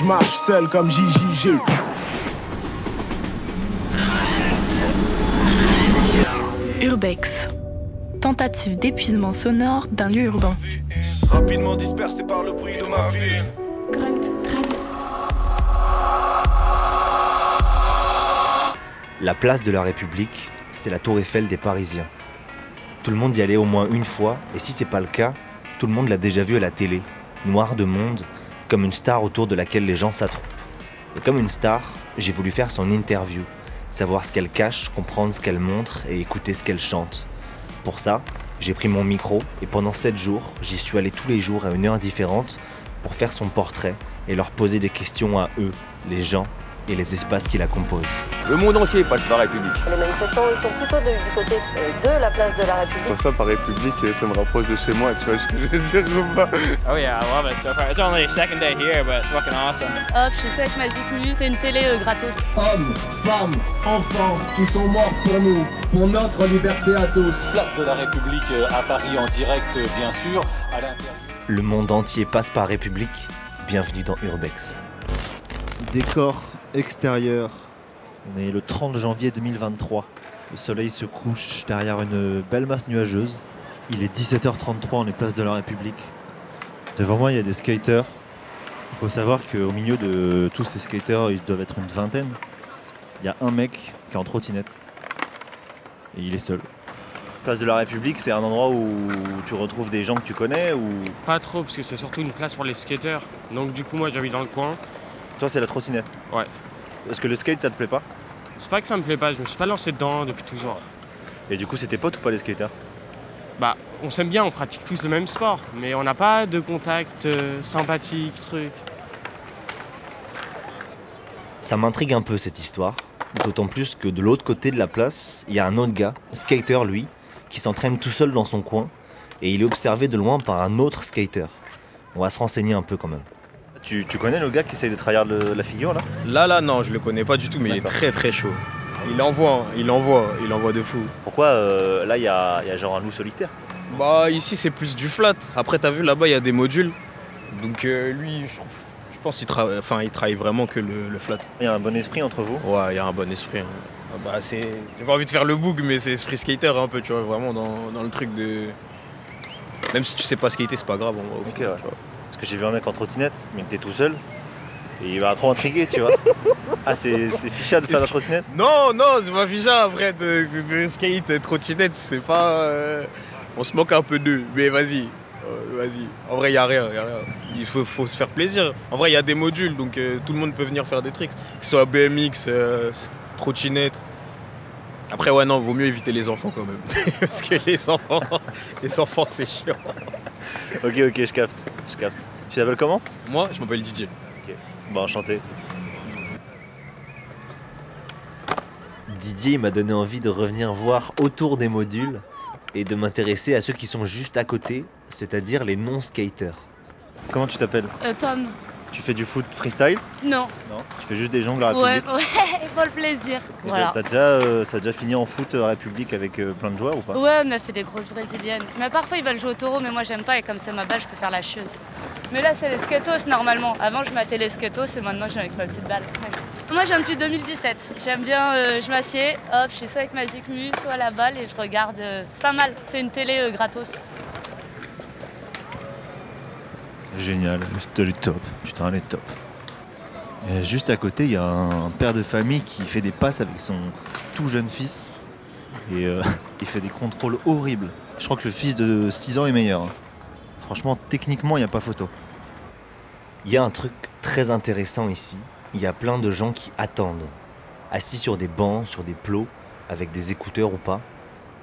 je marche seul comme JJG. Urbex. Tentative d'épuisement sonore d'un lieu urbain. Rapidement dispersé par le bruit de ma ville. La place de la République, c'est la tour Eiffel des Parisiens. Tout le monde y allait au moins une fois, et si c'est pas le cas, tout le monde l'a déjà vu à la télé, noir de monde, comme une star autour de laquelle les gens s'attroupent. Et comme une star, j'ai voulu faire son interview, savoir ce qu'elle cache, comprendre ce qu'elle montre et écouter ce qu'elle chante. Pour ça, j'ai pris mon micro et pendant 7 jours, j'y suis allé tous les jours à une heure différente pour faire son portrait et leur poser des questions à eux, les gens et les espaces qui la composent. Le monde entier passe par République. Les manifestants, ils sont plutôt de- du côté euh, de la place de la République. Parfois par République, ça me rapproche de chez moi, tu vois ce que je veux dire ou pas? Oh yeah, I love it so far. It's only second day here, but it's fucking awesome. Hop, je suis avec ma Zikmu, c'est une télé euh, gratos. Hommes, femmes, enfants qui sont morts pour nous, pour notre liberté à tous. Place de la République euh, à Paris en direct, euh, bien sûr. À. Le monde entier passe par République. Bienvenue dans Urbex. Décor extérieur. On est le 30 janvier 2023. Le soleil se couche derrière une belle masse nuageuse. Il est 17h33, on est place de la République. Devant moi, il y a des skaters. Il faut savoir qu'au milieu de tous ces skaters, ils doivent être une vingtaine. Il y a un mec qui est en trottinette. Et il est seul. Place de la République, c'est un endroit où tu retrouves des gens que tu connais ou Pas trop, parce que c'est surtout une place pour les skateurs. Donc du coup, moi, j'habite dans le coin. Toi c'est la trottinette Ouais. Est-ce que le skate ça te plaît pas C'est pas que ça me plaît pas, je me suis pas lancé dedans depuis toujours. Et du coup c'est tes potes ou pas les skaters Bah, on s'aime bien, on pratique tous le même sport, mais on n'a pas de contact euh, sympathique, truc. Ça m'intrigue un peu cette histoire, d'autant plus que de l'autre côté de la place, il y a un autre gars, skater lui, qui s'entraîne tout seul dans son coin, et il est observé de loin par un autre skater. On va se renseigner un peu quand même. Tu, tu connais le gars qui essaye de trahir le- la figure là? Là, là, non, je le connais pas du tout, mais il est très très chaud. Il envoie, hein, il envoie, il envoie de fou. Pourquoi euh, là il y a, il y a genre un loup solitaire? Bah, ici, c'est plus du flat. Après, t'as vu, là-bas, il y a des modules. Donc, euh, lui, je, je pense qu'il travaille, enfin, il travaille vraiment que le, le flat. Il y a un bon esprit entre vous? Ouais, il y a un bon esprit. hein. Ah Bah, c'est... J'ai pas envie de faire le boug, mais c'est esprit skater un peu, tu vois, vraiment dans, dans le truc de. Même si tu sais pas skater, c'est pas grave, on va au Ok, final, ouais. Que j'ai vu un mec en trottinette, mais il était tout seul, et il va trop intriguer tu vois. ah c'est, c'est fichard de faire la trottinette? Non, non, c'est pas fichard après de, de- de skate, trottinette, c'est pas. euh, On se moque un peu d'eux, mais vas-y. euh, vas-y. En vrai, il a rien, y a rien. Il faut, faut se faire plaisir. En vrai, il y a des modules, donc euh, tout le monde peut venir faire des tricks. Que ce soit BMX, trottinette. Après, ouais, non, vaut mieux éviter les enfants quand même. Parce que les enfants, les enfants, c'est chiant. Ok ok je capte, je capte. Tu t'appelles comment? Moi, je m'appelle Didier. Ok, bon enchanté. Didier m'a donné envie de revenir voir autour des modules et de m'intéresser à ceux qui sont juste à côté, c'est-à-dire les non-skaters. Comment tu t'appelles? Euh, Pomme. Tu fais du foot freestyle Non. Non. Tu fais juste des jongles à Ouais, République ouais, pour le plaisir. T'as- Voilà. t'as déjà, euh, ça a déjà fini en foot euh, République avec euh, plein de joueurs ou pas Ouais, on a fait des grosses brésiliennes. Mais parfois ils veulent jouer au taureau, mais moi j'aime pas et comme c'est ma balle, je peux faire la chieuse. Mais là, c'est les skatos normalement. Avant, je m'attais les skatos et maintenant, je viens avec ma petite balle. Ouais. Moi, je viens depuis 2017. J'aime bien, euh, je m'assieds, hop, je suis soit avec ma Zikmu, soit à la balle et je regarde. euh, c'est pas mal, c'est une télé euh, gratos. Génial, elle est top. Putain, elle est top. Juste à côté, il y a un père de famille qui fait des passes avec son tout jeune fils. Et euh, il fait des contrôles horribles. Je crois que le fils de 6 ans est meilleur. Franchement, techniquement, il n'y a pas photo. Il y a un truc très intéressant ici. Il y a plein de gens qui attendent. Assis sur des bancs, sur des plots, avec des écouteurs ou pas.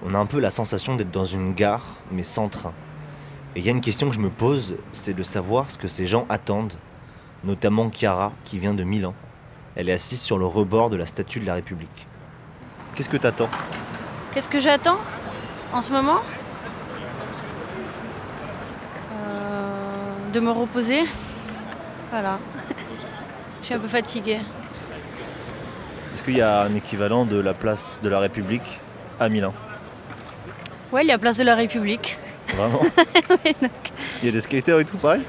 On a un peu la sensation d'être dans une gare, mais sans train. Et il y a une question que je me pose, c'est de savoir ce que ces gens attendent, notamment Chiara, qui vient de Milan. Elle est assise sur le rebord de la statue de la République. Qu'est-ce que t'attends? Qu'est-ce que j'attends en ce moment? Euh, De me reposer. Voilà. Je suis un peu fatiguée. Est-ce qu'il y a un équivalent de la place de la République à Milan? Ouais, il y a place de la République. Vraiment Ouais, donc, Il y a des skaters et tout pareil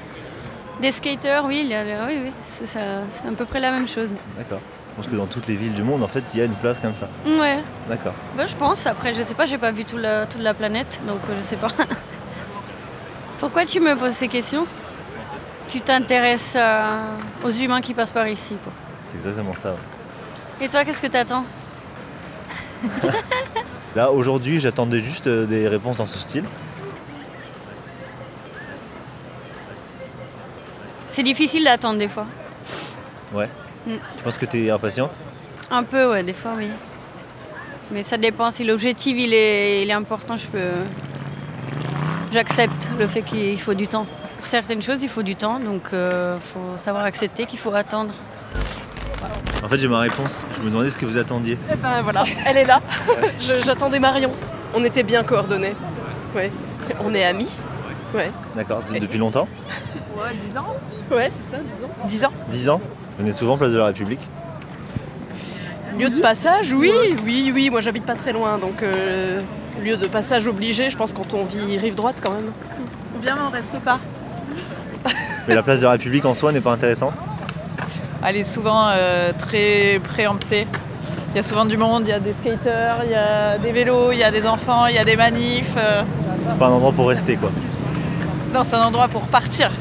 Des skaters, oui, il y a- oui, oui, c'est à peu près la même chose. D'accord. Je pense que dans toutes les villes du monde, en fait, il y a une place comme ça. Ouais, D'accord. bah, je pense. Après, je sais pas, j'ai pas vu tout la- toute la planète, donc euh, je sais pas. Pourquoi tu me poses ces questions? Tu t'intéresses euh, aux humains qui passent par ici, quoi. C'est exactement ça. ouais. Et toi, qu'est-ce que t'attends? Là, aujourd'hui, j'attendais juste euh, des réponses dans ce style. C'est difficile d'attendre des fois. Ouais. Mm. Tu penses que tu es impatiente? Un peu, ouais, des fois, oui. Mais ça dépend. Si l'objectif il est, il est important, je peux. J'accepte le fait qu'il faut du temps. Pour certaines choses, il faut du temps, donc il faut savoir accepter qu'il faut attendre. En fait, j'ai ma réponse. Je me demandais ce que vous attendiez. Eh ben voilà, elle est là. J'attendais Marion. On était bien coordonnés. Ouais. On est amis. Ouais. D'accord. Depuis longtemps? Ouais, 10 ans Ouais, c'est ça, 10 ans. 10 ans. 10 ans? Vous venez souvent place de la République? Lieu de passage, oui, oui, oui. Moi, j'habite pas très loin, donc euh, lieu de passage obligé, je pense, quand on vit rive droite quand même. On vient mais on reste pas. Mais la place de la République en soi n'est pas intéressante? Elle est souvent euh, très préemptée. Il y a souvent du monde, il y a des skaters, il y a des vélos, il y a des enfants, il y a des manifs. euh. C'est pas un endroit pour rester, quoi. Non, c'est un endroit pour partir.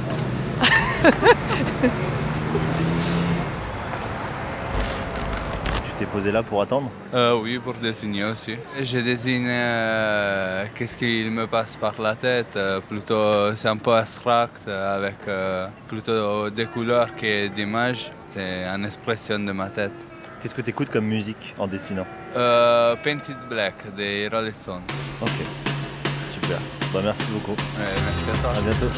Tu t'es posé là pour attendre Euh, oui, pour dessiner aussi. Je dessine euh, qu'est-ce qu'il me passe par la tête. euh, plutôt, c'est un peu abstract, avec euh, plutôt des couleurs que d'images. C'est une expression de ma tête. Qu'est-ce que tu écoutes comme musique en dessinant Euh, Painted Black des Rolling Stones. Ok. Super. Bah, merci beaucoup. merci à toi. À bientôt.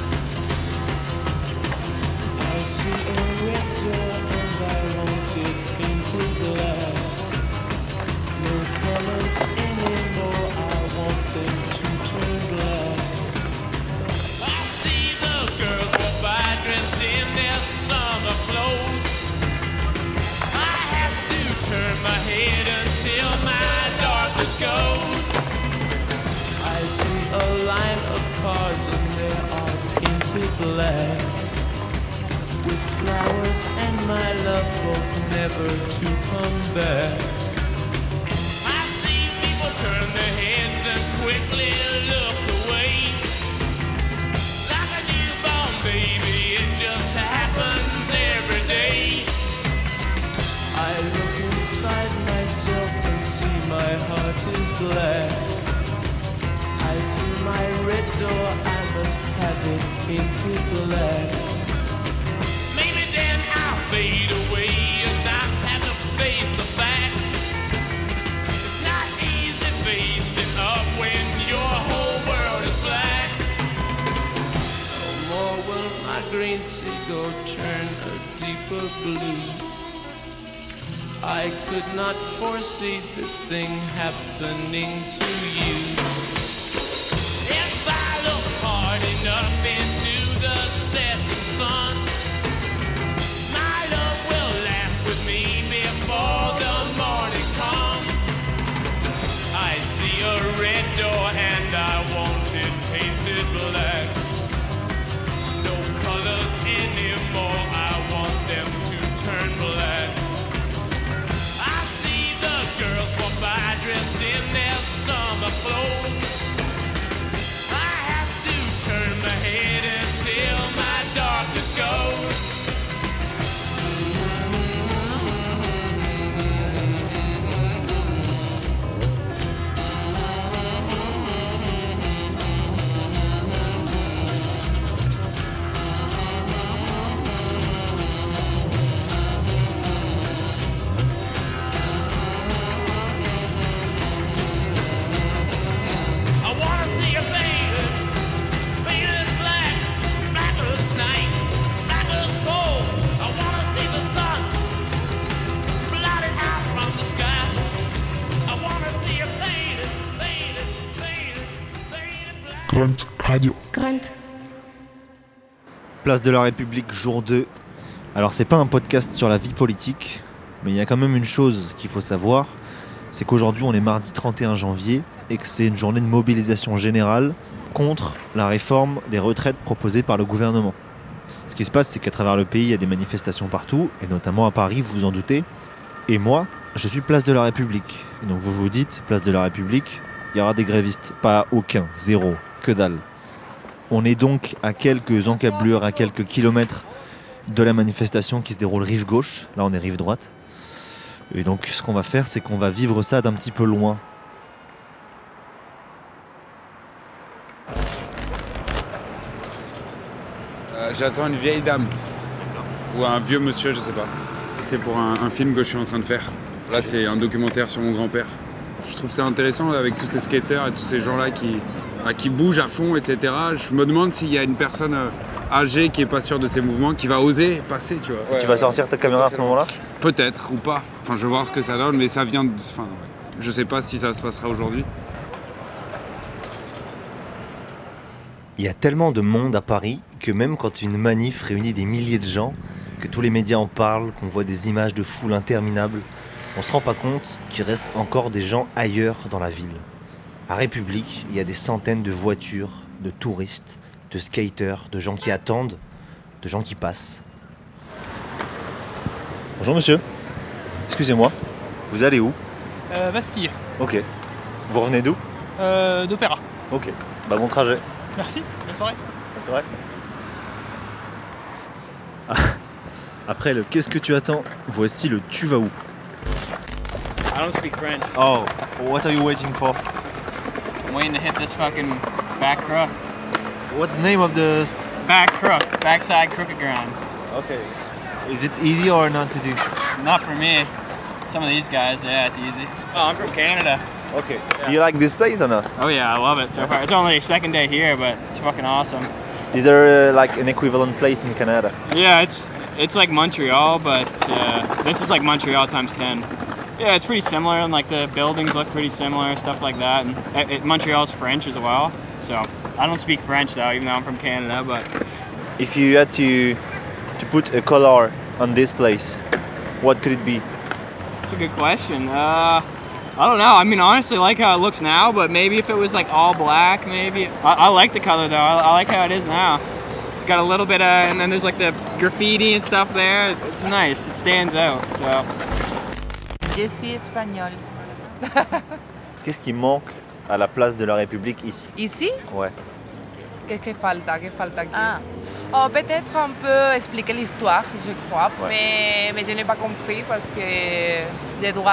Place de la République, jour 2. Alors, c'est pas un podcast sur la vie politique, mais il y a quand même une chose qu'il faut savoir c'est qu'aujourd'hui, on est mardi 31 janvier et que c'est une journée de mobilisation générale contre la réforme des retraites proposée par le gouvernement. Ce qui se passe, c'est qu'à travers le pays, il y a des manifestations partout, et notamment à Paris, vous vous en doutez. Et moi, je suis place de la République. Donc vous vous dites, place de la République, il y aura des grévistes. Pas aucun, zéro, que dalle. On est donc à quelques encablures, à quelques kilomètres de la manifestation qui se déroule rive gauche. Là, on est rive droite. Et donc, ce qu'on va faire, c'est qu'on va vivre ça d'un petit peu loin. Euh, J'attends une vieille dame. Ou un vieux monsieur, je sais pas. C'est pour un, un film que je suis en train de faire. Là, c'est un documentaire sur mon grand-père. Je trouve ça intéressant avec tous ces skateurs et tous ces gens-là qui, qui bougent à fond, etc. Je me demande s'il y a une personne euh, âgée qui est pas sûre de ses mouvements, qui va oser passer, tu vois. tu vas sortir ta caméra à ce moment-là? Peut-être ou pas. Enfin, je vais voir ce que ça donne, mais ça vient de. Enfin, je sais pas si ça se passera aujourd'hui. Il y a tellement de monde à Paris que même quand une manif réunit des milliers de gens, que tous les médias en parlent, qu'on voit des images de foules interminables, on se rend pas compte qu'il reste encore des gens ailleurs dans la ville. À République, il y a des centaines de voitures, de touristes, de skaters, de gens qui attendent, de gens qui passent. Bonjour monsieur. Excusez-moi. Vous allez où? Euh, Bastille, Ok. Vous revenez d'où? Euh, d'Opéra. Ok. Bah bon trajet. Merci, bonne soirée. Bonne soirée. Ah, Après le qu'est-ce que tu attends Voici le tu vas où? I don't speak French. Oh, what are you waiting for? I'm waiting to hit this fucking back crook. What's the name of the Back crook. Backside crooked ground. Okay. Is it easy or not to do Not for me. Some of these guys, yeah, it's easy. Oh, I'm from Canada. Okay. Do you like this place or not Oh yeah, I love it so far. It's only second day here, but it's fucking awesome. Is there uh, like an equivalent place in Canada Yeah, it's it's like Montreal, but uh, this is like Montreal times ten. Yeah, it's pretty similar, and like the buildings look pretty similar, stuff like that. And it, it, Montreal's French as well, so I don't speak French though, even though I'm from Canada. But If you had to to put a color on this place, what could it be it's a good question. Uh, I don't know. I mean, honestly, I like how it looks now, but maybe if it was like all black, maybe. I, I like the color though. I, I like how it is now. It's got a little bit of, and then there's like the graffiti and stuff there. It's nice. It stands out. So. Je suis espagnole. Qu'est-ce qui manque à la place de la République ici? Ici? Ouais. Qu'est-ce que falta? Que falta aquí? Oh, peut-être un peu expliquer l'histoire, je crois, Ouais. mais, mais je n'ai pas compris parce que je dois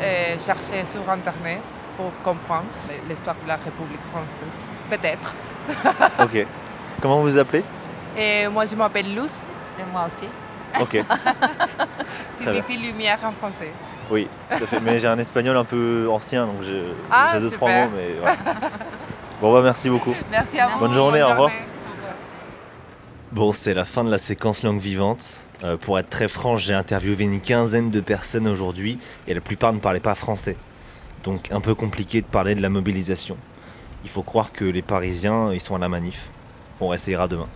euh, chercher sur Internet pour comprendre l'histoire de la République française. Peut-être. Ok. Comment vous vous appelez? Et moi, je m'appelle Luz. Et moi aussi. Ok. Signifie lumière en français. Oui, tout à fait. Mais j'ai un espagnol un peu ancien, donc Ah, j'ai deux trois mots, mais voilà. Bon bah merci beaucoup. Merci à vous. Bonne journée, Bonne au revoir. journée. Bon, c'est la fin de la séquence langue vivante. Euh, pour être très franc, j'ai interviewé une quinzaine de personnes aujourd'hui et la plupart ne parlaient pas français. Donc un peu compliqué de parler de la mobilisation. Il faut croire que les Parisiens, ils sont à la manif. On réessayera demain.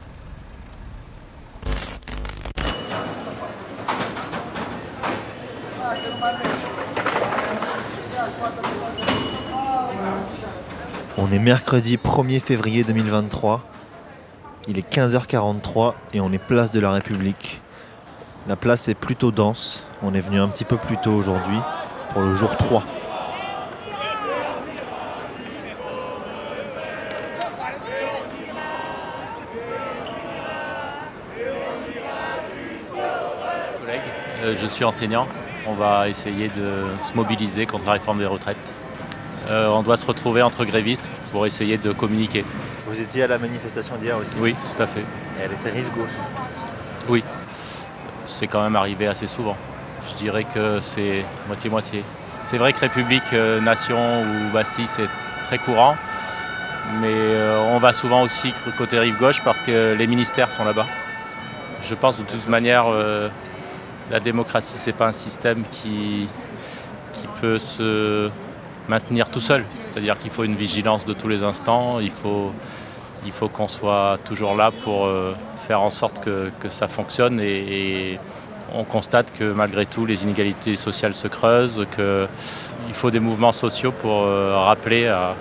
On est mercredi 1er février 2023. Il est 15h43 et on est place de la République. La place est plutôt dense. On est venu un petit peu plus tôt aujourd'hui pour le jour 3. collègues. Euh, je suis enseignant. On va essayer de se mobiliser contre la réforme des retraites. Euh, on doit se retrouver entre grévistes pour essayer de communiquer. Vous étiez à la manifestation d'hier aussi Oui, tout à fait. Et elle était rive gauche. Oui, c'est quand même arrivé assez souvent. Je dirais que c'est moitié-moitié. C'est vrai que République, euh, Nation ou Bastille, c'est très courant. Mais euh, on va souvent aussi côté rive gauche parce que les ministères sont là-bas. Je pense de toute manière, la démocratie, c'est pas un système qui, qui peut se maintenir tout seul. C'est-à-dire qu'il faut une vigilance de tous les instants. Il faut, il faut qu'on soit toujours là pour euh, faire en sorte que, ça fonctionne. Et, on constate que malgré tout, les inégalités sociales se creusent, qu'il faut des mouvements sociaux pour euh, rappeler à,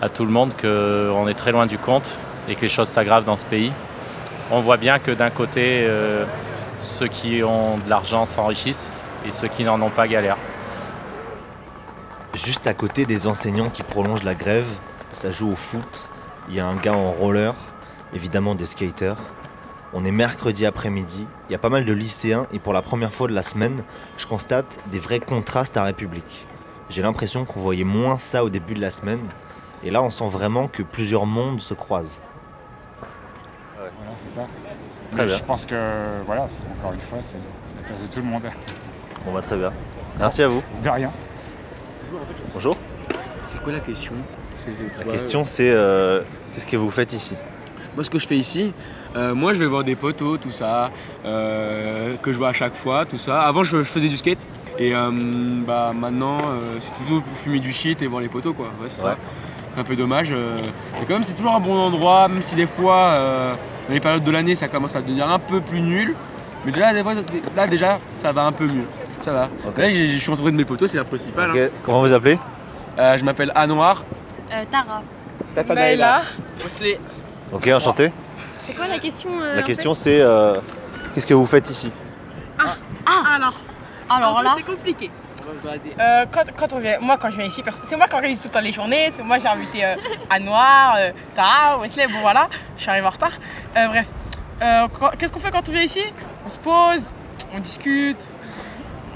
à tout le monde qu'on est très loin du compte et que les choses s'aggravent dans ce pays. on voit bien que d'un côté, euh, ceux qui ont de l'argent s'enrichissent et ceux qui n'en ont pas galèrent. Juste à côté des enseignants qui prolongent la grève, ça joue au foot. Il y a un gars en roller, évidemment des skaters. On est mercredi après-midi, il y a pas mal de lycéens et pour la première fois de la semaine, je constate des vrais contrastes à République. J'ai l'impression qu'on voyait moins ça au début de la semaine et là on sent vraiment que plusieurs mondes se croisent. Voilà, c'est ça. Très Mais bien. Je pense que, voilà, encore une fois, c'est la place de tout le monde. Bon bah très bien. Merci à vous. De rien. Bonjour. C'est quoi la question? La question c'est euh, qu'est-ce que vous faites ici? Moi, ce que je fais ici, euh, moi, je vais voir des poteaux, tout ça, euh, que je vois à chaque fois, tout ça. Avant, je, je faisais du skate. Et euh, bah, maintenant, euh, c'est plutôt fumer du shit et voir les poteaux, quoi. Ouais, c'est Ouais. ça. C'est un peu dommage. euh. Mais quand même, c'est toujours un bon endroit, même si des fois, euh, dans les périodes de l'année, ça commence à devenir un peu plus nul. Mais déjà, des fois, là, déjà, ça va un peu mieux. Ça va. Là, je suis entouré de mes poteaux, c'est la principale. Hein. Comment vous appelez Euh, je m'appelle Anoir. Euh, Tara. Tata. Wesley. Ok, enchanté. C'est quoi la question euh, La en question fait c'est euh, qu'est-ce que vous faites ici Ah Alors Alors En fait, là c'est compliqué. Euh, quand, quand on vient, moi quand je viens ici, c'est moi qui organise tout le temps les journées, c'est moi j'ai invité euh, Anouar, euh, Tara, Wesley, bon voilà, je suis arrivée en retard. Euh, bref, Euh, qu'est-ce qu'on fait quand on vient ici? On se pose, on discute,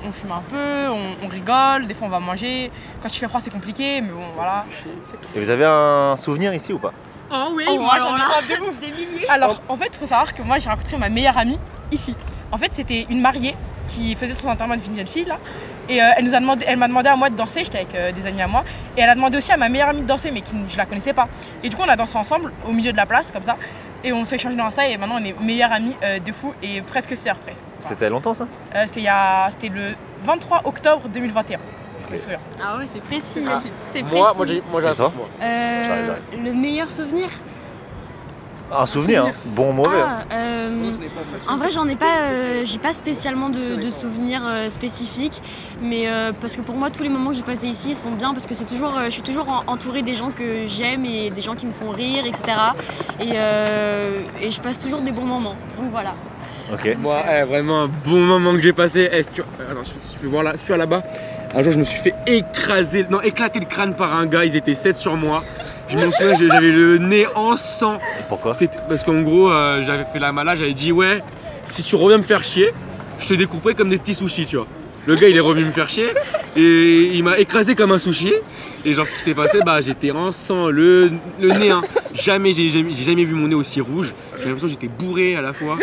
on fume un peu, on, on rigole, des fois on va manger. Quand il fait froid c'est compliqué, mais bon voilà, c'est tout. Et vous avez un souvenir ici ou pas? Oh oui, Oh, moi j'en ai là, pas de ouf. Alors en fait, il faut savoir que moi j'ai rencontré ma meilleure amie ici. En fait, c'était une mariée qui faisait son enterrement d'une jeune fille là. Et euh, elle nous a demandé, elle m'a demandé à moi de danser, j'étais avec euh, des amis à moi. Et elle a demandé aussi à ma meilleure amie de danser, mais qui, je la connaissais pas. Et du coup, on a dansé ensemble au milieu de la place comme ça. Et on s'est échangé dans Insta et maintenant on est meilleures amies euh, de fou et presque sœurs presque. C'était longtemps ça? Euh, c'était il y a, c'était le 23 octobre 2021. Je me souviens. Ah ouais, c'est précis. Ah. C'est précis. Moi, moi, j'ai, moi, j'ai un. Euh, le meilleur souvenir? Un souvenir, hein. bon ou mauvais. Ah, euh, en vrai, j'en ai pas, euh, j'ai pas spécialement de, de souvenirs euh, spécifiques, mais euh, parce que pour moi, tous les moments que j'ai passés ici sont bien parce que c'est toujours, euh, je suis toujours en- entourée des gens que j'aime et des gens qui me font rire, etc. Et, euh, et je passe toujours des bons moments. Donc voilà. Ok. Moi, eh, vraiment un bon moment que j'ai passé. Si tu... Attends, je, je vais voir là, tu vois là-bas. Un jour, je me suis fait écraser, non, éclater le crâne par un gars. Ils étaient 7 sur moi. Je m'en souviens, j'avais le nez en sang. pourquoi Parce qu'en gros, euh, j'avais fait la malade. J'avais dit, ouais, si tu reviens me faire chier, je te découperai comme des petits sushis, tu vois. Le gars, il est revenu me faire chier et il m'a écrasé comme un sushi. Et genre, ce qui s'est passé, bah, j'étais en sang, le, le nez, hein. Jamais, j'ai jamais, vu mon nez aussi rouge. J'ai l'impression que j'étais bourré à la fois.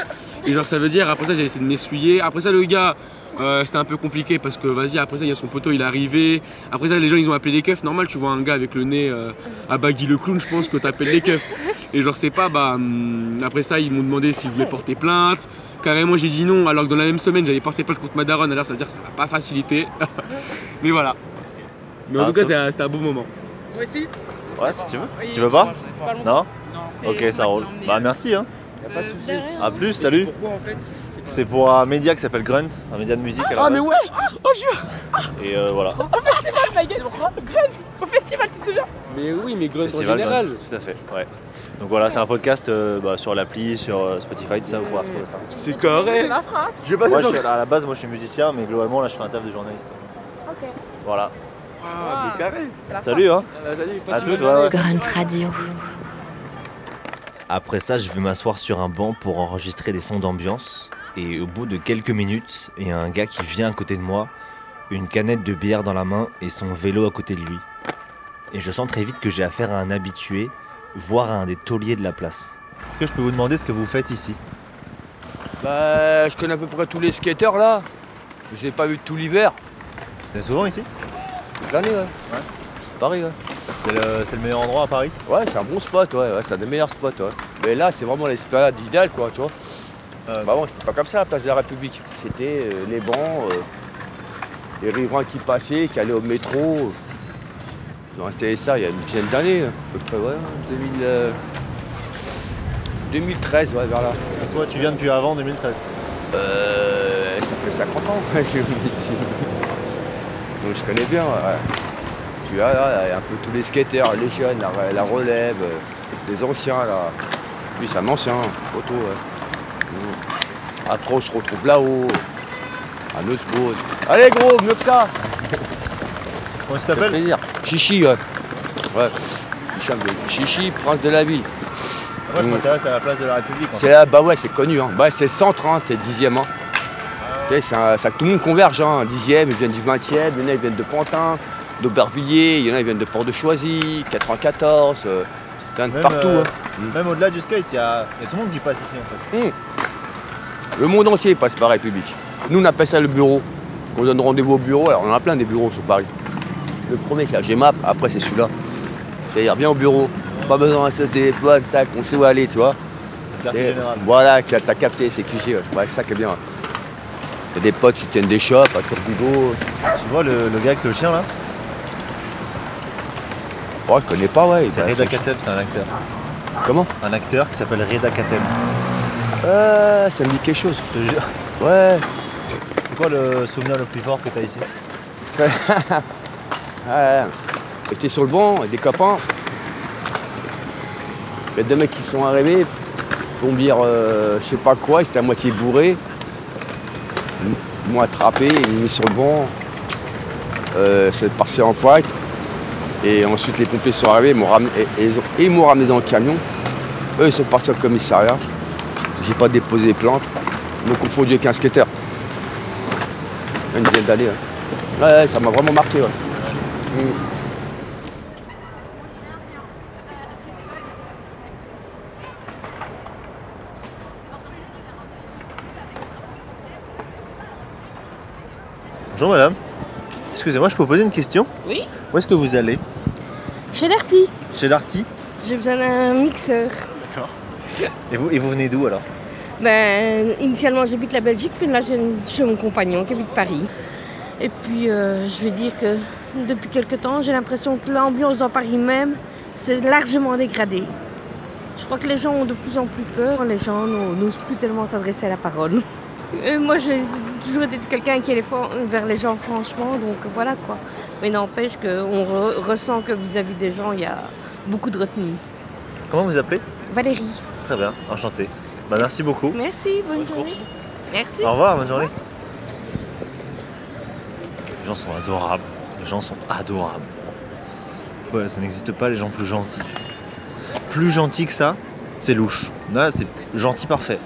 Et genre, ça veut dire, après ça, j'ai essayé de m'essuyer. Après ça, le gars, euh, c'était un peu compliqué parce que, vas-y, après ça, il y a son poteau, il est arrivé. Après ça, les gens, ils ont appelé les keufs. Normal, tu vois un gars avec le nez euh, à Baggy le clown, je pense que t'appelles les keufs. Et genre, c'est pas, bah, hum, après ça, ils m'ont demandé s'ils voulaient porter plainte. Carrément, j'ai dit non, alors que dans la même semaine, j'allais porter plainte contre ma daronne. Alors, ça veut dire que ça va pas faciliter. Mais voilà. Mais en Ah, tout cas, c'était un beau moment. Moi aussi Ouais, si tu veux. Oui, tu veux pas. Non C'est- Ok, ça roule. Bah euh. merci hein. Y a pas de soucis. A plus, salut. Pourquoi en fait C'est pour un média qui s'appelle Grunt, un média de musique à la Ah, mais base. ouais Oh, je Et euh, voilà. Au festival, ma gueule Grève Au festival, tu te souviens Mais oui, mais Grunt en général. Grunt, tout à fait. Ouais. Donc voilà, c'est un podcast euh, bah, sur l'appli, sur euh, Spotify, tout ça, vous pourrez retrouver ça. C'est carré. C'est la phrase. Je vais passer Moi, sur- je suis- à la base, moi, je suis musicien, mais globalement, là, je fais un taf de journaliste. Ok. Voilà. Ah, carré. Salut, hein. Ah, salut, À toutes, ouais, journée. ouais. Grunt Radio. Après ça, je vais m'asseoir sur un banc pour enregistrer des sons d'ambiance. Et au bout de quelques minutes, il y a un gars qui vient à côté de moi, une canette de bière dans la main et son vélo à côté de lui. Et je sens très vite que j'ai affaire à un habitué, voire à un des tauliers de la place. Est-ce que je peux vous demander ce que vous faites ici? Bah, je connais à peu près tous les skateurs là. Je l'ai pas vu tout l'hiver. Vous êtes souvent ici? Toute l'année, ouais. Paris, ouais. C'est le, meilleur endroit à Paris? Ouais, c'est un bon spot, ouais, ouais c'est un des meilleurs spots, ouais. Mais là, c'est vraiment l'espérade idéale, quoi, tu vois. Euh, Bah bon, c'était pas comme ça, la place de la République. C'était euh, les bancs, euh, les riverains qui passaient, qui allaient au métro. C'était ça il y a une dizaine d'années, à peu près, ouais, 2000, euh, 2013, ouais, vers là. Et toi, tu viens depuis avant 2013 Euh, ça fait 50 ans que je ici. Donc je connais bien. ouais. Tu vois, là, un peu tous les skateurs, les jeunes, la, la relève, euh, les anciens, là. Lui, c'est un ancien, photo, ouais. Après, on se retrouve là-haut, à Nussbaud. Allez, gros, mieux que ça Comment tu t'appelles plaisir. Chichi, ouais. Ouais. Chichi, prince de la ville. Moi, je Mm. m'intéresse à la place de la République. C'est là, bah ouais, c'est connu. Hein. Bah, c'est centre, hein, c'est le dixième. Hein. Ça, tout le monde converge. Hein. Dixième, ils viennent du 20e, il y en a, ils viennent de Pantin, d'Aubervilliers, il y en a, ils viennent de Port-de-Choisy, 94, euh, plein de Même, partout. euh, hein. Même au-delà du skate, il y a, il y a tout le monde qui passe ici en fait. Hum. Le monde entier passe par République. Nous, on appelle ça le bureau. On donne rendez-vous au bureau. Alors, on en a plein des bureaux sur Paris. Le premier, c'est la GMAP. Après, c'est celui-là. C'est-à-dire, viens au bureau. Pas besoin de téléphone. Tac, on sait où aller, tu vois. Quartier Et général. Voilà, t'as capté, c'est cliché. Ouais, Ouais, c'est ça qui est bien. T'as des potes qui tiennent des shops à Turbigo. Tu vois le, le gars avec le chien là? Oh, je connais pas, ouais. C'est bah, Reda Kateb, c'est un acteur. Comment? Un acteur qui s'appelle Reda Kateb. Euh, ça me dit quelque chose. Je te jure. Ouais. C'est quoi le souvenir le plus fort que t'as ici? Ouais. J'étais sur le banc avec des copains. Il y a deux mecs qui sont arrivés pour me dire euh, je sais pas quoi, ils étaient à moitié bourrés. M'ont attrapé, ils m'ont mis sur le banc. Euh, passé en fight. Et ensuite les pompiers sont arrivés, m'ont ramené, et, m'ont ramené dans le camion. Eux ils sont partis au commissariat. J'ai pas déposé plainte. Ils m'ont confondu avec un skater. Une dizaine d'années. Ouais, Ouais, ça m'a vraiment marqué. Mm. Bonjour madame. Excusez-moi, je peux vous poser une question Oui. Où est-ce que vous allez Chez Darty, Chez l'Arty j'ai besoin d'un mixeur. D'accord. Et vous, et vous venez d'où alors Ben, initialement j'habite la Belgique, puis là je chez mon compagnon qui habite Paris. Et puis euh, je vais dire que depuis quelque temps, j'ai l'impression que l'ambiance dans Paris même s'est largement dégradée. Je crois que les gens ont de plus en plus peur, les gens n'o- n'osent plus tellement s'adresser à la parole. Euh, moi j'ai toujours été quelqu'un qui allait fort vers les gens franchement, donc voilà quoi. Mais n'empêche qu'on re- ressent que vis-à-vis des gens, il y a beaucoup de retenue. Comment vous appelez? Valérie. Très bien, enchanté. Bah, merci beaucoup. Merci, bonne journée. Merci. Au revoir, bonne journée. Les gens sont adorables. Les gens sont adorables. Ouais, ça n'existe pas les gens plus gentils. Plus gentils que ça, c'est louche. Là, c'est gentil parfait.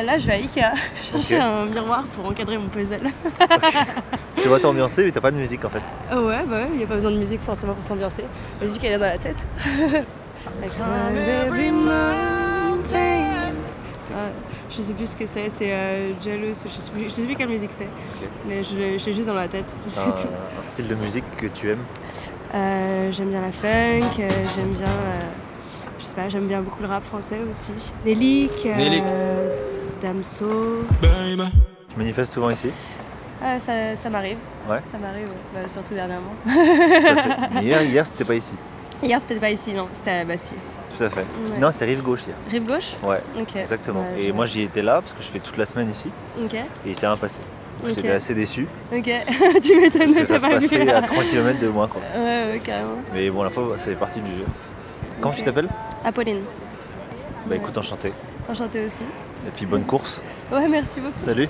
Euh, là, je vais à Ikea chercher un miroir pour encadrer mon puzzle. Je te vois t'ambiancer, mais t'as pas de musique en fait. oh ouais, bah ouais, il n'y a pas besoin de musique forcément pour s'ambiancer. La musique, elle est dans la tête. Ça, je sais plus ce que c'est, c'est euh, Jealous, je sais, plus, je sais plus quelle musique c'est, mais je l'ai je l'ai juste dans la tête. Un, un style de musique que tu aimes. Euh, j'aime bien la funk, euh, j'aime bien, euh, je sais pas, j'aime bien beaucoup le rap français aussi. Euh, Nelik. Damso. Tu manifestes souvent ici? Ah, ça, ça m'arrive. Ouais. Ça m'arrive, ouais. Bah, surtout dernièrement. Tout à fait. Mais hier, hier c'était pas ici. Hier, c'était pas ici, non, c'était à la Bastille. Tout à fait. Ouais. Non, c'est rive gauche hier. Rive gauche Ouais, Ok. exactement. Ouais, et je- moi j'y étais là parce que je fais toute la semaine ici Ok. et il s'est rien passé. J'étais assez déçu. Ok, tu m'étonnes, Parce que ça ça se passait à 3 km de moi quoi. Ouais, ouais, carrément. Mais bon, la fois, c'est partie du jeu. Comment tu t'appelles? Apolline. Bah écoute, enchanté. Enchantée aussi. Et puis bonne course. Ouais, merci beaucoup. Salut.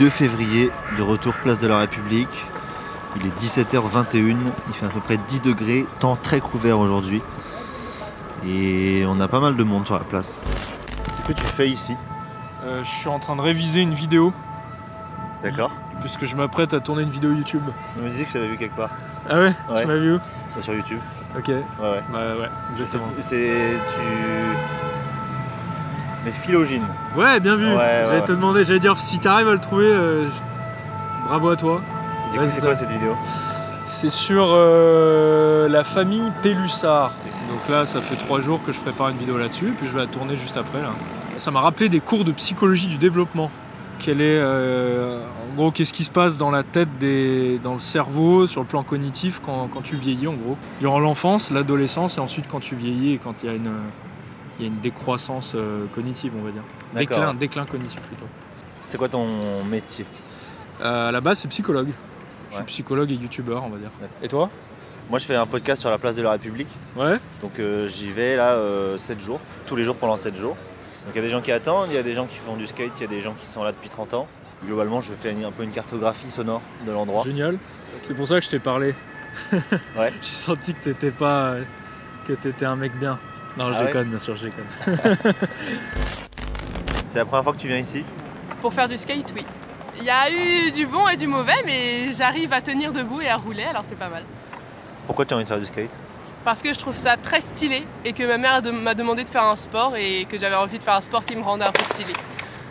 2 février, de retour place de la République. Il est 17h21, il fait à peu près 10 degrés, temps très couvert aujourd'hui. Et on a pas mal de monde sur la place. Qu'est-ce que tu fais ici? Euh, je suis en train de réviser une vidéo. D'accord. Puisque je m'apprête à tourner une vidéo YouTube. On me disait que je t'avais vu quelque part. Ah ouais, Tu m'as vu où? Bah, Sur YouTube. Ok. Ouais, ouais. Bah ouais, exactement. C'est. Tu. Mais Philogine. Ouais, bien vu. Ouais, j'allais ouais, te demander, j'allais dire si t'arrives à le trouver, euh, bravo à toi. Et du coup, c'est quoi cette vidéo? C'est sur euh, la famille Pélussard. Donc là, ça fait trois jours que je prépare une vidéo là-dessus, puis je vais la tourner juste après. Là. Ça m'a rappelé des cours de psychologie du développement. Quel est, euh, en gros, qu'est-ce qui se passe dans la tête, des, dans le cerveau, sur le plan cognitif quand, quand tu vieillis, en gros. Durant l'enfance, l'adolescence, et ensuite quand tu vieillis et quand il y a une, il y a une décroissance euh, cognitive, on va dire. Déclin, déclin cognitif plutôt. C'est quoi ton métier? Euh, à la base, c'est psychologue. Je suis psychologue et youtubeur, on va dire. Et toi? Moi, je fais un podcast sur la place de la République. Ouais. Donc euh, j'y vais là 7 jours, tous les jours pendant 7 jours. Donc il y a des gens qui attendent, il y a des gens qui font du skate, il y a des gens qui sont là depuis 30 ans. Globalement, je fais un peu une cartographie sonore de l'endroit. Génial. C'est pour ça que je t'ai parlé. Ouais. J'ai senti que t'étais pas. que t'étais un mec bien. Non, je Ah ouais déconne, bien sûr, je déconne. C'est la première fois que tu viens ici? Pour faire du skate, oui. Il y a eu du bon et du mauvais, mais j'arrive à tenir debout et à rouler, alors c'est pas mal. Pourquoi tu as envie de faire du skate? Parce que je trouve ça très stylé et que ma mère m'a demandé de faire un sport et que j'avais envie de faire un sport qui me rendait un peu stylé.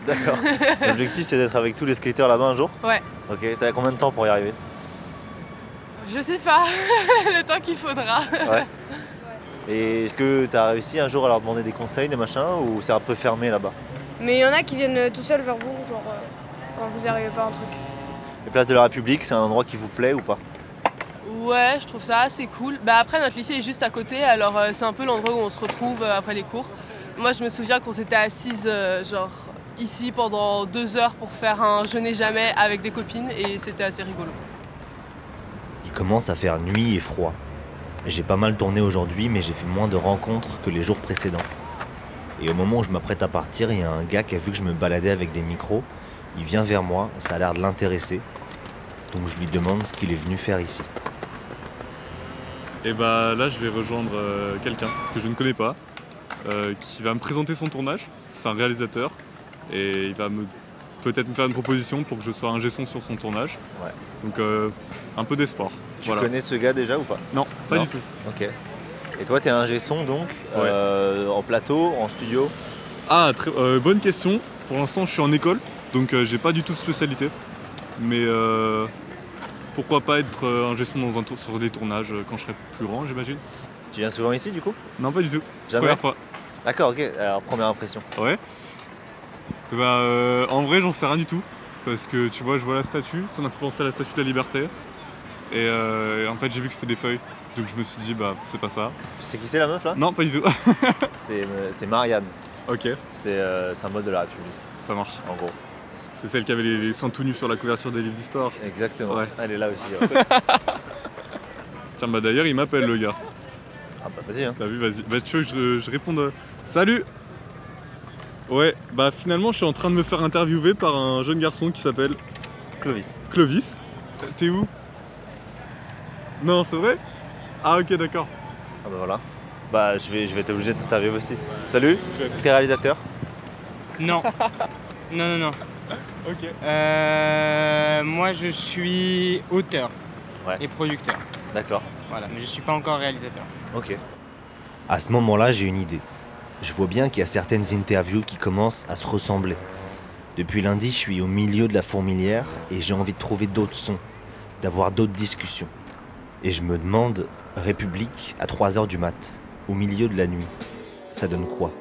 D'accord. L'objectif c'est d'être avec tous les skateurs là-bas un jour? Ouais, Ok, t'as combien de temps pour y arriver? Je sais pas, le temps qu'il faudra. Ouais. Et est-ce que t'as réussi un jour à leur demander des conseils, des machins, ou c'est un peu fermé là-bas Mais il y en a qui viennent tout seuls vers vous, genre euh, quand vous arrivez pas à un truc. Les places de la République, c'est un endroit qui vous plaît ou pas Ouais, je trouve ça assez cool. Bah après, notre lycée est juste à côté, alors euh, c'est un peu l'endroit où on se retrouve euh, après les cours. Moi, je me souviens qu'on s'était assises, euh, genre, ici pendant deux heures pour faire un je n'ai jamais avec des copines et c'était assez rigolo. Il commence à faire nuit et froid. J'ai pas mal tourné aujourd'hui, mais j'ai fait moins de rencontres que les jours précédents. Et au moment où je m'apprête à partir, il y a un gars qui a vu que je me baladais avec des micros. Il vient vers moi, ça a l'air de l'intéresser. Donc je lui demande ce qu'il est venu faire ici. Et bah là, je vais rejoindre euh, quelqu'un que je ne connais pas, euh, qui va me présenter son tournage. C'est un réalisateur et il va me peut-être me faire une proposition pour que je sois un son sur son tournage. Ouais. Donc euh, un peu d'espoir. Tu Voilà. connais ce gars déjà ou pas? Non, pas Non du tout. Ok. Et toi, t'es un son donc, euh, en plateau, en studio? Ah, très, euh, bonne question. Pour l'instant, je suis en école, donc j'ai pas du tout de spécialité. Mais pourquoi pas être un son dans un tour sur des tournages quand je serai plus grand, j'imagine. Tu viens souvent ici du coup? Non, pas du tout. Jamais Première fois. D'accord, ok. Alors, première impression. Ouais. Bah, euh, en vrai, j'en sais rien du tout. Parce que tu vois, je vois la statue, ça m'a fait penser à la statue de la liberté. Et euh, en fait, j'ai vu que c'était des feuilles. Donc je me suis dit, bah, c'est pas ça. Tu sais qui c'est la meuf là? Non, pas du tout. C'est c'est Marianne. ok. C'est euh, symbole de la République. Ça marche. En gros. C'est celle qui avait les, les seins tout nus sur la couverture des livres d'histoire. Exactement. Ouais. Elle est là aussi. ouais. Tiens, bah d'ailleurs, il m'appelle le gars. Ah bah vas-y. Hein. T'as vu, vas-y. Bah tu veux que je, je réponde. euh, Salut Ouais, bah finalement, je suis en train de me faire interviewer par un jeune garçon qui s'appelle Clovis. Clovis. T'es où? Non, c'est vrai? Ah, ok, d'accord. Ah bah voilà. Bah je vais, je vais être obligé de t'interviewer aussi. Salut, t'es réalisateur? Non. non, non, non. Ok. Euh, moi, je suis auteur et producteur. D'accord. Voilà, mais je suis pas encore réalisateur. Ok. À ce moment-là, j'ai une idée. Je vois bien qu'il y a certaines interviews qui commencent à se ressembler. Depuis lundi, je suis au milieu de la fourmilière et j'ai envie de trouver d'autres sons, d'avoir d'autres discussions. Et je me demande, République à 3h du mat, au milieu de la nuit, ça donne quoi?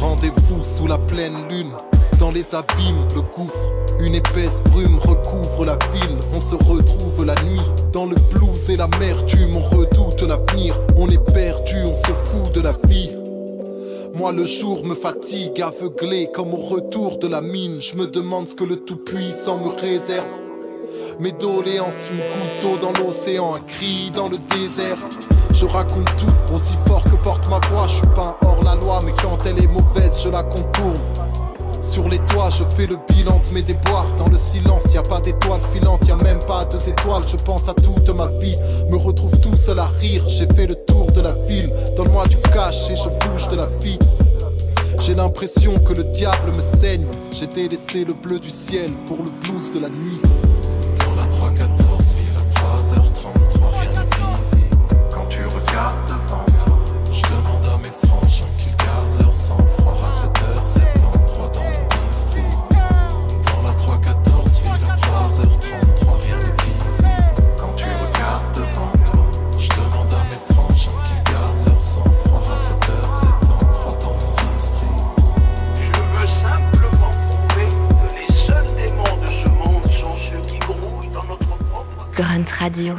Rendez-vous sous la pleine lune, dans les abîmes, le gouffre. Une épaisse brume recouvre la ville. On se retrouve la nuit. Dans le blues et l'amertume, on redoute l'avenir. On est perdu, on se fout de la vie. Moi le jour me fatigue, aveuglé comme au retour de la mine. Je me demande ce que le Tout-Puissant me réserve. Mes doléances, une goutte d'eau dans l'océan, un cri dans le désert. Je raconte tout, aussi fort que porte ma voix. Je suis pas hors la loi, mais quand elle est mauvaise, je la contourne. Sur les toits, je fais le bilan de mes déboires. Dans le silence, y a pas d'étoiles filantes, y a même pas deux étoiles. Je pense à toute ma vie, me retrouve tout seul à rire. J'ai fait le tour de la ville, donne-moi du cash et je bouge de la vie. J'ai l'impression que le diable me saigne. J'ai délaissé le bleu du ciel pour le blues de la nuit. Radio.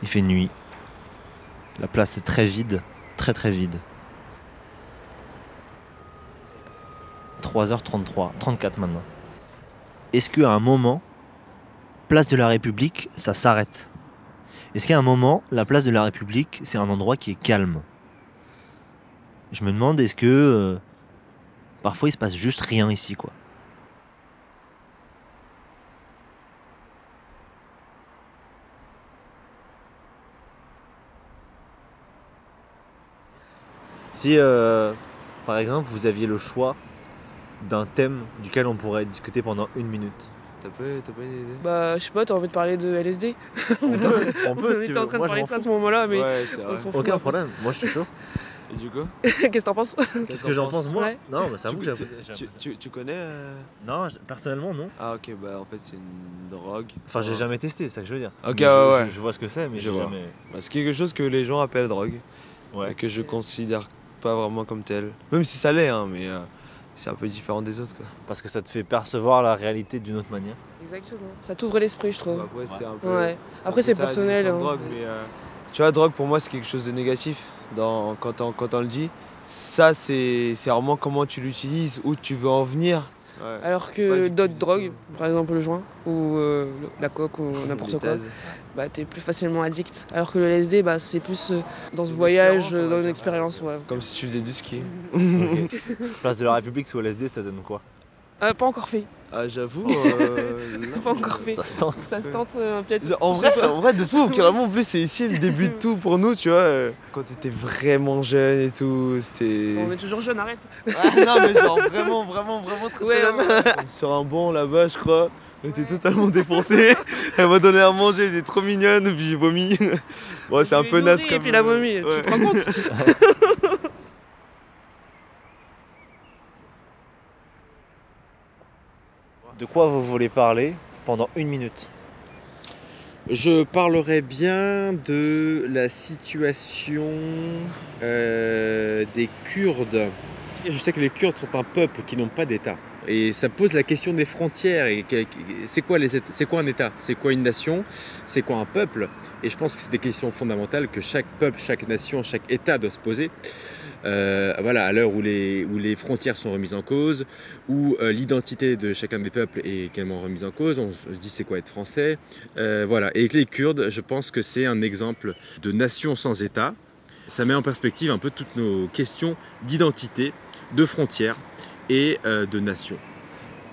Il fait nuit. La place est très vide, très très vide. 3h33, 34 maintenant. Est-ce qu'à un moment, place de la République, ça s'arrête? Est-ce qu'à un moment, la place de la République, c'est un endroit qui est calme? Je me demande, est-ce que euh, parfois il se passe juste rien ici, quoi? Si, euh, par exemple, vous aviez le choix d'un thème duquel on pourrait discuter pendant une minute. T'as pas, t'as pas une idée? Bah, je sais pas, t'as envie de parler de LSD On peut, on peut, si tu veux. en train de Moi, parler de ça à ce moment-là, mais Ouais, on s'en fout Aucun problème, moi je suis chaud. Et du coup? Qu'est-ce que t'en penses? Qu'est-ce que j'en pense moi? Ouais. Non, mais c'est à Tu- vous que j'ai tu- tu, connais euh, Non, personnellement non. Ah ok, bah en fait c'est une drogue. Enfin, j'ai jamais testé, c'est ça que je veux dire. Ok, Mais ouais, je, ouais. je- je vois ce que c'est, mais Je j'ai vois. jamais. Bah, c'est quelque chose que les gens appellent drogue. Ouais. Et que je considère pas vraiment comme tel. Même si ça l'est, hein, mais euh, c'est un peu différent des autres. Quoi. Parce que ça te fait percevoir la réalité d'une autre manière. Exactement. Ça t'ouvre l'esprit, je trouve. Bah, Après, c'est un peu. Ouais. Après, c'est personnel. hein. drogue, mais, euh, tu vois, drogue pour moi c'est quelque chose de négatif dans, quand, on, quand on le dit. Ça, c'est c'est vraiment comment tu l'utilises, où tu veux en venir. Ouais. Alors que d'autres drogues, par exemple le joint ou euh, la coque ou n'importe quoi, bah t'es plus facilement addict. Alors que le LSD, bah c'est plus euh, dans ce voyage, euh, dans une expérience. Ouais. Comme si tu faisais du ski. Place de la République sous LSD, ça donne quoi? Euh, pas encore fait. Ah, j'avoue. euh, là, Pas encore fait. Ça se tente. Ça se tente euh, peut-être. En vrai, pas. en vrai, de fou, carrément, en plus, c'est ici le début de tout pour nous, tu vois. euh, Quand t'étais vraiment jeune et tout, c'était. On est toujours jeune, arrête. Ah, non, mais genre vraiment, vraiment, vraiment très, Ouais, très jeune. ouais. Sur un banc là-bas, je crois. Elle était totalement défoncée. Elle m'a donné à manger, elle était trop mignonne, puis j'ai vomi. Ouais, c'est un peu naze comme. Et puis la vomi, Ouais. tu te rends compte De quoi vous voulez parler pendant une minute Je parlerai bien de la situation euh, des Kurdes. Je sais que les Kurdes sont un peuple qui n'ont pas d'État. Et ça pose la question des frontières. C'est quoi, un État? C'est quoi une nation? C'est quoi un peuple? Et je pense que c'est des questions fondamentales que chaque peuple, chaque nation, chaque État doit se poser. Euh, voilà, à l'heure où les, où les frontières sont remises en cause, où euh, l'identité de chacun des peuples est également remise en cause, on se dit c'est quoi être français? Euh, voilà, et avec les Kurdes, je pense que c'est un exemple de nation sans État. Ça met en perspective un peu toutes nos questions d'identité, de frontières et euh, de nation.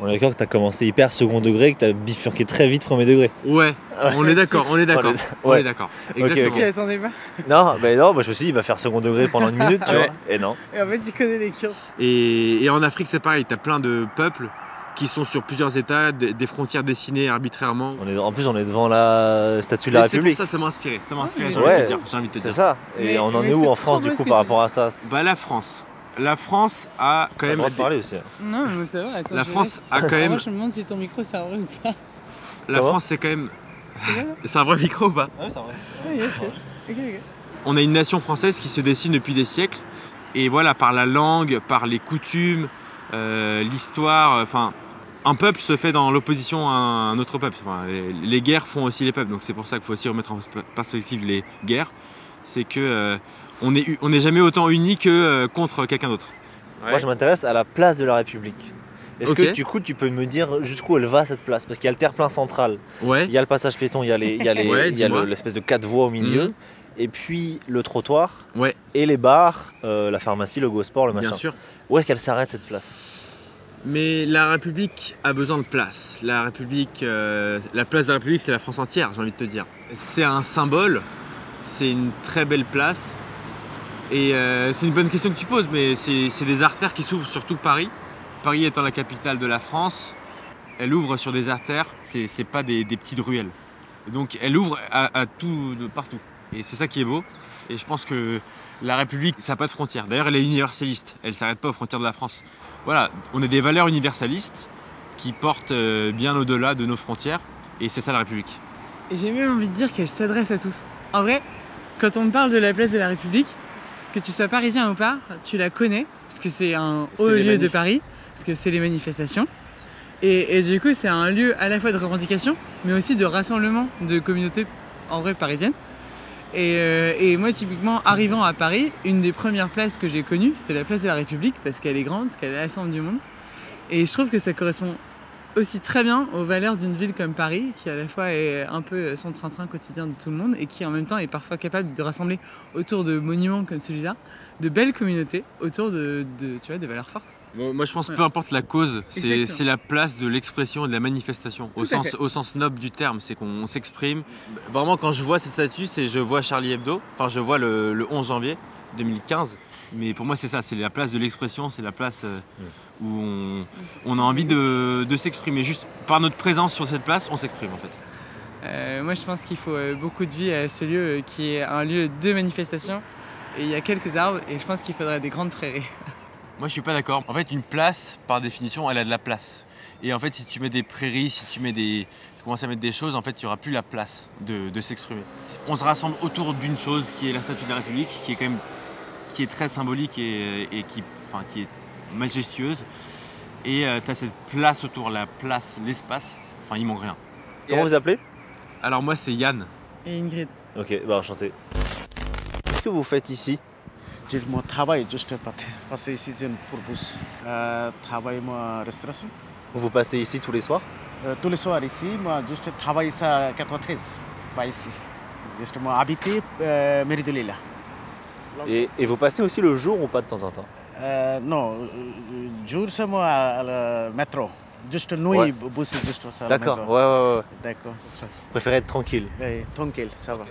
On est d'accord que t'as commencé hyper second degré, que t'as bifurqué très vite premier degré. Ouais, on est d'accord, on est d'accord, on est d'accord. Exactement. pas. Non, mais non, moi je me suis dit, il va faire second degré pendant une minute, tu Ouais. vois. Et non. Et en fait, tu connais les Kurdes. Et, et en Afrique, c'est pareil, tu as plein de peuples qui sont sur plusieurs États, des, frontières dessinées arbitrairement. On est, en plus, on est devant la statue de la Mais c'est pour République. ça, ça m'a inspiré. Ça m'a inspiré, Ouais, j'ai envie de te dire. J'ai envie de te c'est ça. Et on en est où en France du coup par rapport à ça? Bah la France. La France a quand le même. droit de parler aussi. Non, mais ça va. Attends, La France a quand même- Moi, je me demande si ton micro c'est un vrai ou pas. La France, c'est quand même. C'est un vrai micro ou pas Ah oui, c'est vrai. Ok, ok. On a une nation française qui se dessine depuis des siècles Et voilà, par la langue, par les coutumes, euh, l'histoire, enfin, un peuple se fait dans l'opposition à un autre peuple. Enfin, les, les guerres font aussi les peuples, donc c'est pour ça qu'il faut aussi remettre en perspective les guerres. C'est que euh, on n'est on jamais autant unis que euh, contre quelqu'un d'autre. Moi, je m'intéresse à la place de la République. Est-ce que du coup, tu peux me dire jusqu'où elle va cette place? Parce qu'il y a le terre-plein central, Ouais. il y a le passage piéton, il y a les- l'espèce de quatre voies au milieu, Mhm. et puis le trottoir, Ouais. et les bars, euh, la pharmacie, le go sport, le machin. Bien sûr. Où est-ce qu'elle s'arrête cette place? Mais la République a besoin de place. La République, euh, la place de la République, c'est la France entière, j'ai envie de te dire. C'est un symbole, c'est une très belle place. Et euh, c'est une bonne question que tu poses, mais c'est des artères qui s'ouvrent sur tout Paris. Paris étant la capitale de la France, elle ouvre sur des artères, c'est pas des, petites ruelles. Donc elle ouvre à, tout, de partout. Et c'est ça qui est beau. Et je pense que la République, ça n'a pas de frontières. D'ailleurs, elle est universaliste. Elle ne s'arrête pas aux frontières de la France. Voilà, on a des valeurs universalistes qui portent euh, bien au-delà de nos frontières. Et c'est ça la République. Et j'ai même envie de dire qu'elle s'adresse à tous. En vrai, quand on parle de la place de la République, que tu sois parisien ou pas, tu la connais, parce que c'est un haut lieu de. Paris, parce que c'est les manifestations. Et, et du coup, c'est un lieu à la fois de revendication, mais aussi de rassemblement de communautés en vrai parisiennes. Et, euh, et moi, typiquement, arrivant à Paris, une des premières places que j'ai connues, c'était la place de la République, parce qu'elle est grande, parce qu'elle est l'ensemble du monde. Et je trouve que ça correspond aussi très bien aux valeurs d'une ville comme Paris, qui à la fois est un peu son train-train quotidien de tout le monde et qui en même temps est parfois capable de rassembler autour de monuments comme celui-là de belles communautés autour de, de, tu vois, de valeurs fortes. Bon, moi je pense que peu importe la cause, c'est la place de l'expression et de la manifestation. Au Tout sens, fait. au sens noble du terme, c'est qu'on s'exprime. Vraiment, quand je vois ces statues, c'est je vois Charlie Hebdo. Enfin, je vois le, le 11 janvier 2015. Mais pour moi, c'est ça, c'est la place de l'expression, c'est la place euh, où on, on a envie de, de s'exprimer. Juste par notre présence sur cette place, on s'exprime en fait. Euh, moi, je pense qu'il faut euh, beaucoup de vie à ce lieu euh, qui est un lieu de manifestation. Et il y a quelques arbres et je pense qu'il faudrait des grandes prairies. Moi, je suis pas d'accord. En fait, une place, par définition, elle a de la place. Et en fait, si tu mets des prairies, si tu mets des, tu commences à mettre des choses, en fait, il n'y aura plus la place de, de s'exprimer. On se rassemble autour d'une chose qui est la statue de la République, qui est quand même, qui est très symbolique et, et qui, enfin, qui est majestueuse. Et tu as cette place autour, la place, l'espace. Enfin, il manque rien. Comment vous appelez? Alors moi, c'est Yann. Et Ingrid. Ok, bah enchanté. Qu'est-ce que vous faites ici? J'ai mon travail juste parti- passer ici c'est une purpose. Euh, travail moi restauration. Vous passez ici tous les soirs? Euh, tous les soirs ici, moi juste travaille ça à 93, pas ici. Juste moi habiter euh, mairie de Lille. et, et vous passez aussi le jour ou pas de temps en temps? Euh, non, euh, jour c'est moi à la métro. Juste nuit, Ouais. bus juste ça. à D'accord, ouais, ouais, ouais. D'accord, comme ça. Vous préférez être tranquille Oui, tranquille, ça va.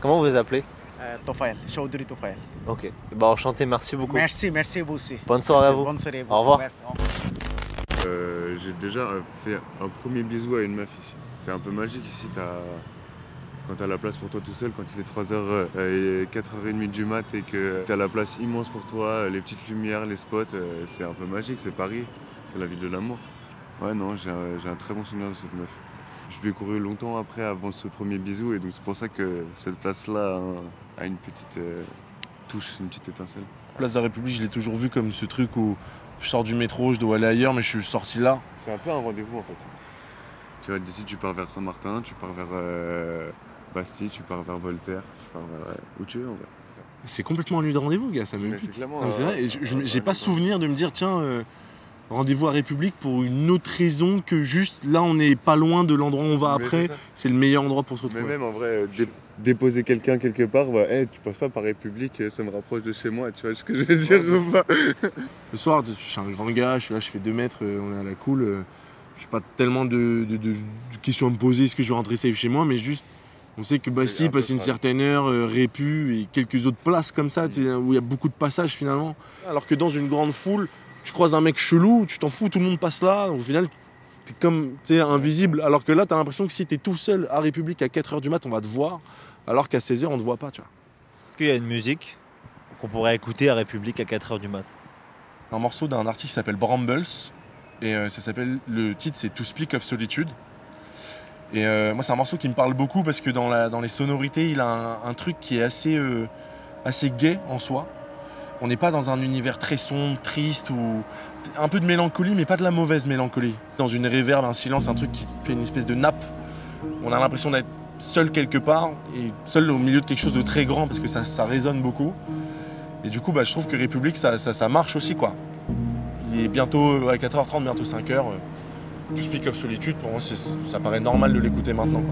Comment vous vous appelez? Euh, Tofael, Chaudhry Tofael. Ok, bah enchanté, merci beaucoup. Merci, merci vous aussi. Bonne soirée Merci, à vous. Bonne soirée. Au revoir. Euh, J'ai déjà fait un premier bisou à une meuf ici. C'est un peu magique ici. As... Quand t'as la place pour toi tout seul, quand il est 3h et 4h30 du mat et que t'as la place immense pour toi, les petites lumières, les spots, euh, c'est un peu magique. C'est Paris, c'est la ville de l'amour. Ouais, non, j'ai un, très bon souvenir de cette meuf. Je lui ai couru longtemps après, avant ce premier bisou, et donc c'est pour ça que cette place-là a, a une petite euh, touche, une petite étincelle. Place de la République, je l'ai toujours vu comme ce truc où je sors du métro, je dois aller ailleurs, mais je suis sorti là. C'est un peu un rendez-vous en fait. Tu vois, d'ici tu pars vers Saint-Martin, tu pars vers euh, Bastille, tu pars vers Voltaire, tu pars vers euh, où tu veux en vrai. C'est complètement un lieu de rendez-vous, gars, ça me Mais bute. c'est mais un- vrai, j'ai pas de souvenir de me dire, tiens, euh, rendez-vous à République pour une autre raison que juste là, on n'est pas loin de l'endroit où on va Mais après. c'est le meilleur endroit pour se Mais retrouver. même en vrai, euh, dé- déposer quelqu'un quelque part, bah, hey, tu passes pas par République, euh, ça me rapproche de chez moi, tu vois ce que je veux dire ou pas? Le soir, je suis un grand gars, je suis là, je fais 2 mètres, euh, on est à la cool. euh, Je n'ai pas tellement de, de- de- de questions à me poser, est-ce que je vais rentrer safe chez moi, mais juste, on sait que Bastille, un peu passer une certaine heure, euh, Répu et quelques autres places comme ça, où il y a beaucoup de passages finalement. Alors que dans une grande foule, tu croises un mec chelou, tu t'en fous, tout le monde passe là, au final, t'es comme t'es invisible. Alors que là, t'as l'impression que si t'es tout seul à République à 4h du mat, on va te voir, alors qu'à 16h, on te voit pas, tu vois. Est-ce qu'il y a une musique qu'on pourrait écouter à République à 4h du mat? Un morceau d'un artiste qui s'appelle Brambles. Et euh, ça s'appelle, le titre c'est To Speak of Solitude. Et euh, moi c'est un morceau qui me parle beaucoup parce que dans, les sonorités il a un, truc qui est assez, euh, assez gay en soi. On n'est pas dans un univers très sombre, triste ou un peu de mélancolie, mais pas de la mauvaise mélancolie. Dans une réverbe, un silence, un truc qui fait une espèce de nappe. On a l'impression d'être seul quelque part et seul au milieu de quelque chose de très grand parce que ça, résonne beaucoup. Et du coup, bah, je trouve que République, ça, ça, ça marche aussi quoi. Il est bientôt à 4h30, bientôt 5h. To Speak of Solitude, pour moi, ça paraît normal de l'écouter maintenant.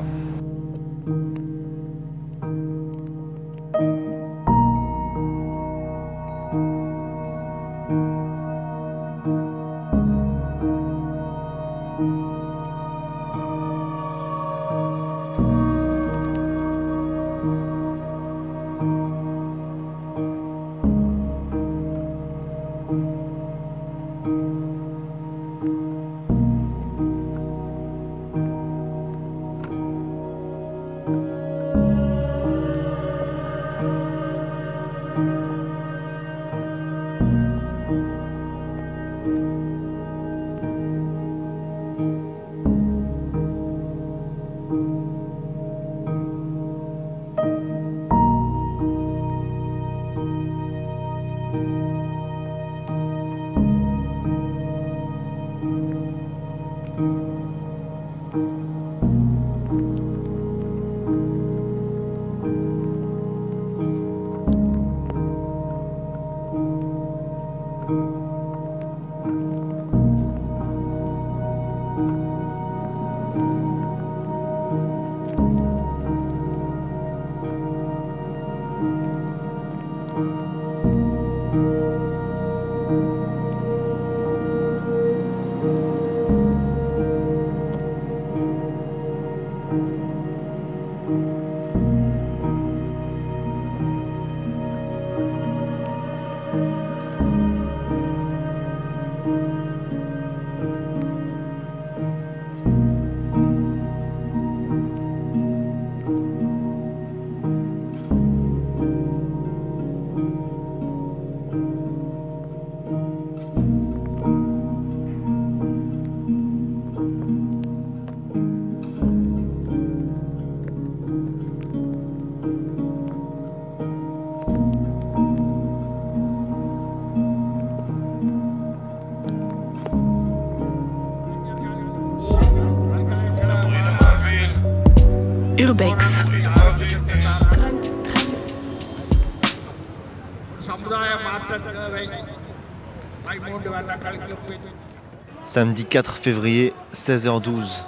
Samedi 4 février, 16h12.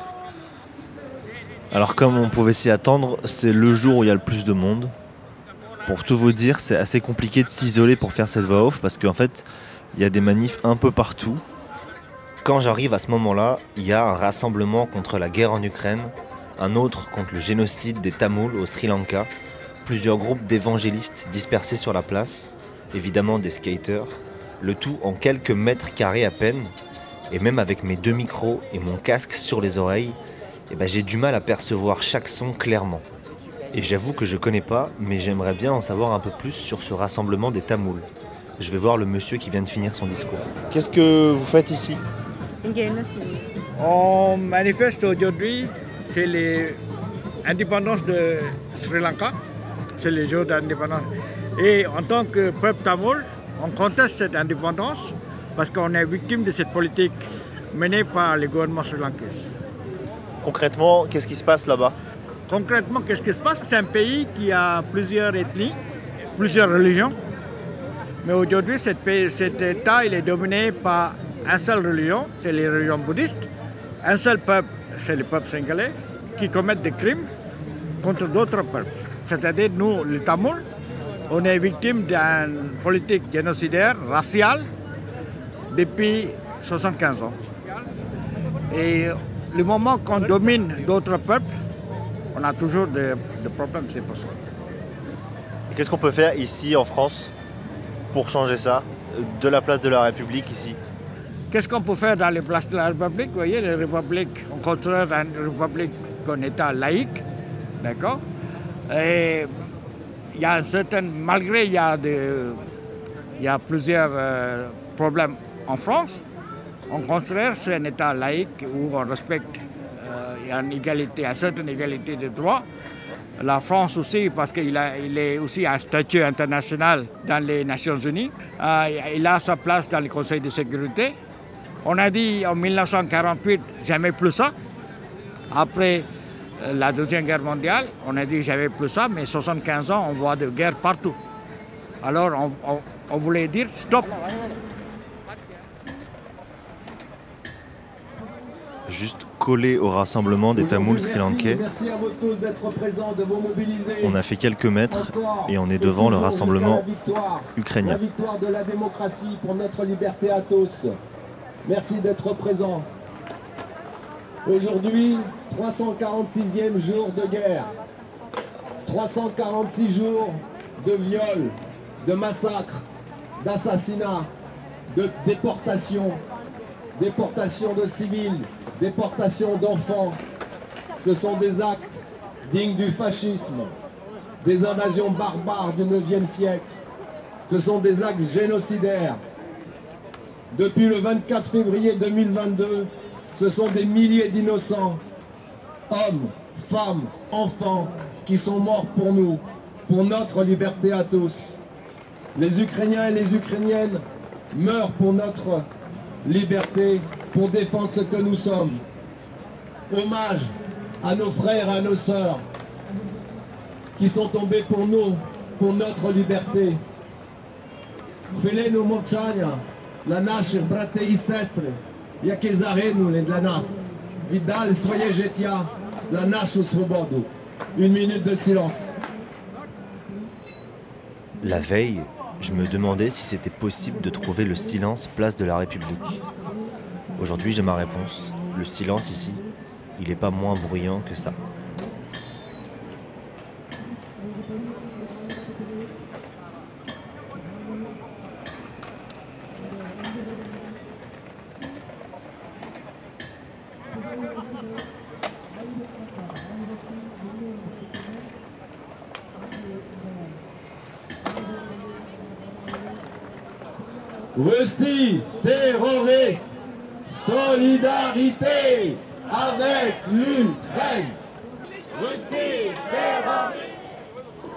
Alors comme on pouvait s'y attendre, c'est le jour où il y a le plus de monde. Pour tout vous dire, c'est assez compliqué de s'isoler pour faire cette voix off parce qu'en fait, il y a des manifs un peu partout. Quand j'arrive à ce moment-là, il y a un rassemblement contre la guerre en Ukraine, un autre contre le génocide des Tamouls au Sri Lanka, plusieurs groupes d'évangélistes dispersés sur la place, évidemment des skaters, le tout en quelques mètres carrés à peine, et même avec mes deux micros et mon casque sur les oreilles, eh ben, j'ai du mal à percevoir chaque son clairement. Et j'avoue que je connais pas, mais j'aimerais bien en savoir un peu plus sur ce rassemblement des Tamouls. Je vais voir le monsieur qui vient de finir son discours. Qu'est-ce que vous faites ici? On manifeste aujourd'hui, c'est l'indépendance de Sri Lanka, c'est le jour d'indépendance. Et en tant que peuple tamoul, on conteste cette indépendance parce qu'on est victime de cette politique menée par le gouvernement sri-lankais. Concrètement, qu'est-ce qui se passe là-bas? Concrètement, qu'est-ce qui se passe? C'est un pays qui a plusieurs ethnies, plusieurs religions. Mais aujourd'hui, cet État il est dominé par une seule religion, c'est les religions bouddhistes. Un seul peuple, c'est le peuple sénégalais, qui commettent des crimes contre d'autres peuples. C'est-à-dire, nous, les Tamouls, on est victime d'une politique génocidaire, raciale, depuis 75 ans. Et le moment qu'on domine d'autres peuples, on a toujours des, des problèmes, c'est pour ça. Qu'est-ce qu'on peut faire ici en France pour changer ça de la place de la République ici? Qu'est-ce qu'on peut faire dans les places de la République? Vous voyez, les républiques, on construit une république en état laïque, d'accord? Et il y a un certain, malgré il y a, y a plusieurs euh, problèmes en France, on construit sur un état laïque où on respecte, euh, une égalité, une certaine égalité de droits. La France aussi, parce qu'il il est aussi un statut international dans les Nations Unies. Euh, il a sa place dans le Conseil de sécurité. On a dit en 1948, jamais plus ça. Après la Deuxième Guerre mondiale, on a dit jamais plus ça, mais 75 ans, on voit de guerre partout. Alors on, on- on voulait dire stop. Juste collé au rassemblement des Tamouls sri lankais, Merci à vous tous d'être présents, de vous mobiliser. on a fait quelques mètres et on est devant le rassemblement jusqu'à la victoire. Ukrainien. de la démocratie pour notre liberté à tous. Merci d'être présents. Aujourd'hui, 346e jour de guerre. 346 jours de viols, de massacres, d'assassinats, de déportations, déportation de civils, déportation d'enfants. Ce sont des actes dignes du fascisme, des invasions barbares du 9e siècle. Ce sont des actes génocidaires. Depuis le 24 février 2022, ce sont des milliers d'innocents, hommes, femmes, enfants, qui sont morts pour nous, pour notre liberté à tous. Les Ukrainiens et les Ukrainiennes meurent pour notre liberté, pour défendre ce que nous sommes. Hommage à nos frères et à nos sœurs qui sont tombés pour nous, pour notre liberté. Хвилину мовчання на наших братів і сестри, які загинули для нас, віддали своє життя на нашу свободу. Une minute de silence. La veille, je me demandais si c'était possible de trouver le silence place de la République. Aujourd'hui, j'ai ma réponse. Le silence ici, il n'est pas moins bruyant que ça.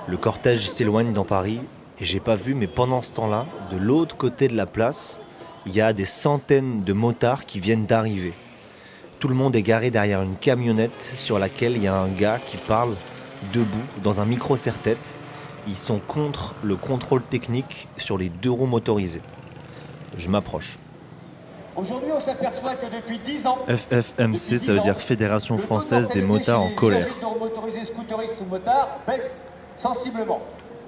Le cortège s'éloigne dans Paris et j'ai pas vu, mais pendant ce temps-là, de l'autre côté de la place, il y a des centaines de motards qui viennent d'arriver. Tout le monde est garé derrière une camionnette sur laquelle il y a un gars qui parle debout dans un micro serre-tête. Ils sont contre le contrôle technique sur les deux roues motorisées. Je m'approche. Aujourd'hui, on s'aperçoit que depuis 10 ans, FFMC, ça veut dire Fédération française des motards en colère. Motorisés, scooteristes ou motards sensiblement.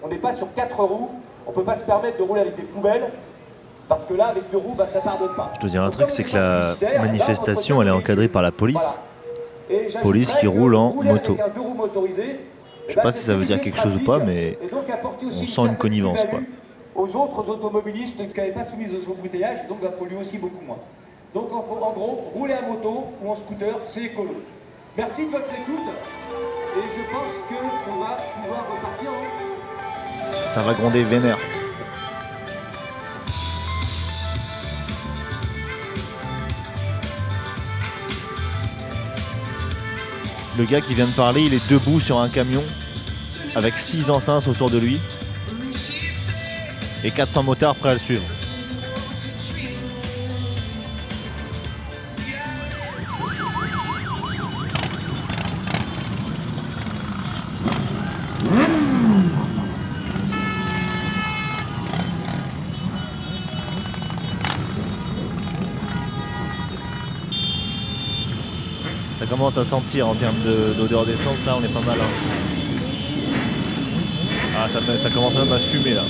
On n'est pas sur 4 roues, on ne peut pas se permettre de rouler avec des poubelles, parce que là, avec deux roues, bah, ça pardonne pas. Je dois dire un truc, c'est que la manifestation, elle est encadrée par la police. Et Police qui roule en moto. Je eh sais pas ben, si ça veut dire quelque chose ou pas, mais on sent une connivence, quoi. Aux autres automobilistes qui n'avaient pas soumis aux embouteillages, donc va polluer aussi beaucoup moins. Donc en, en gros, rouler à moto ou en scooter, c'est écolo. Merci de votre écoute et je pense qu'on va pouvoir repartir. hein. ça va gronder vénère. Le gars qui vient de parler, il est debout sur un camion avec 6 enceintes autour de lui et 400 motards prêts à le suivre. Ça commence à sentir en termes de- d'odeur d'essence, là on est pas mal. hein. Ah ça commence même à fumer là.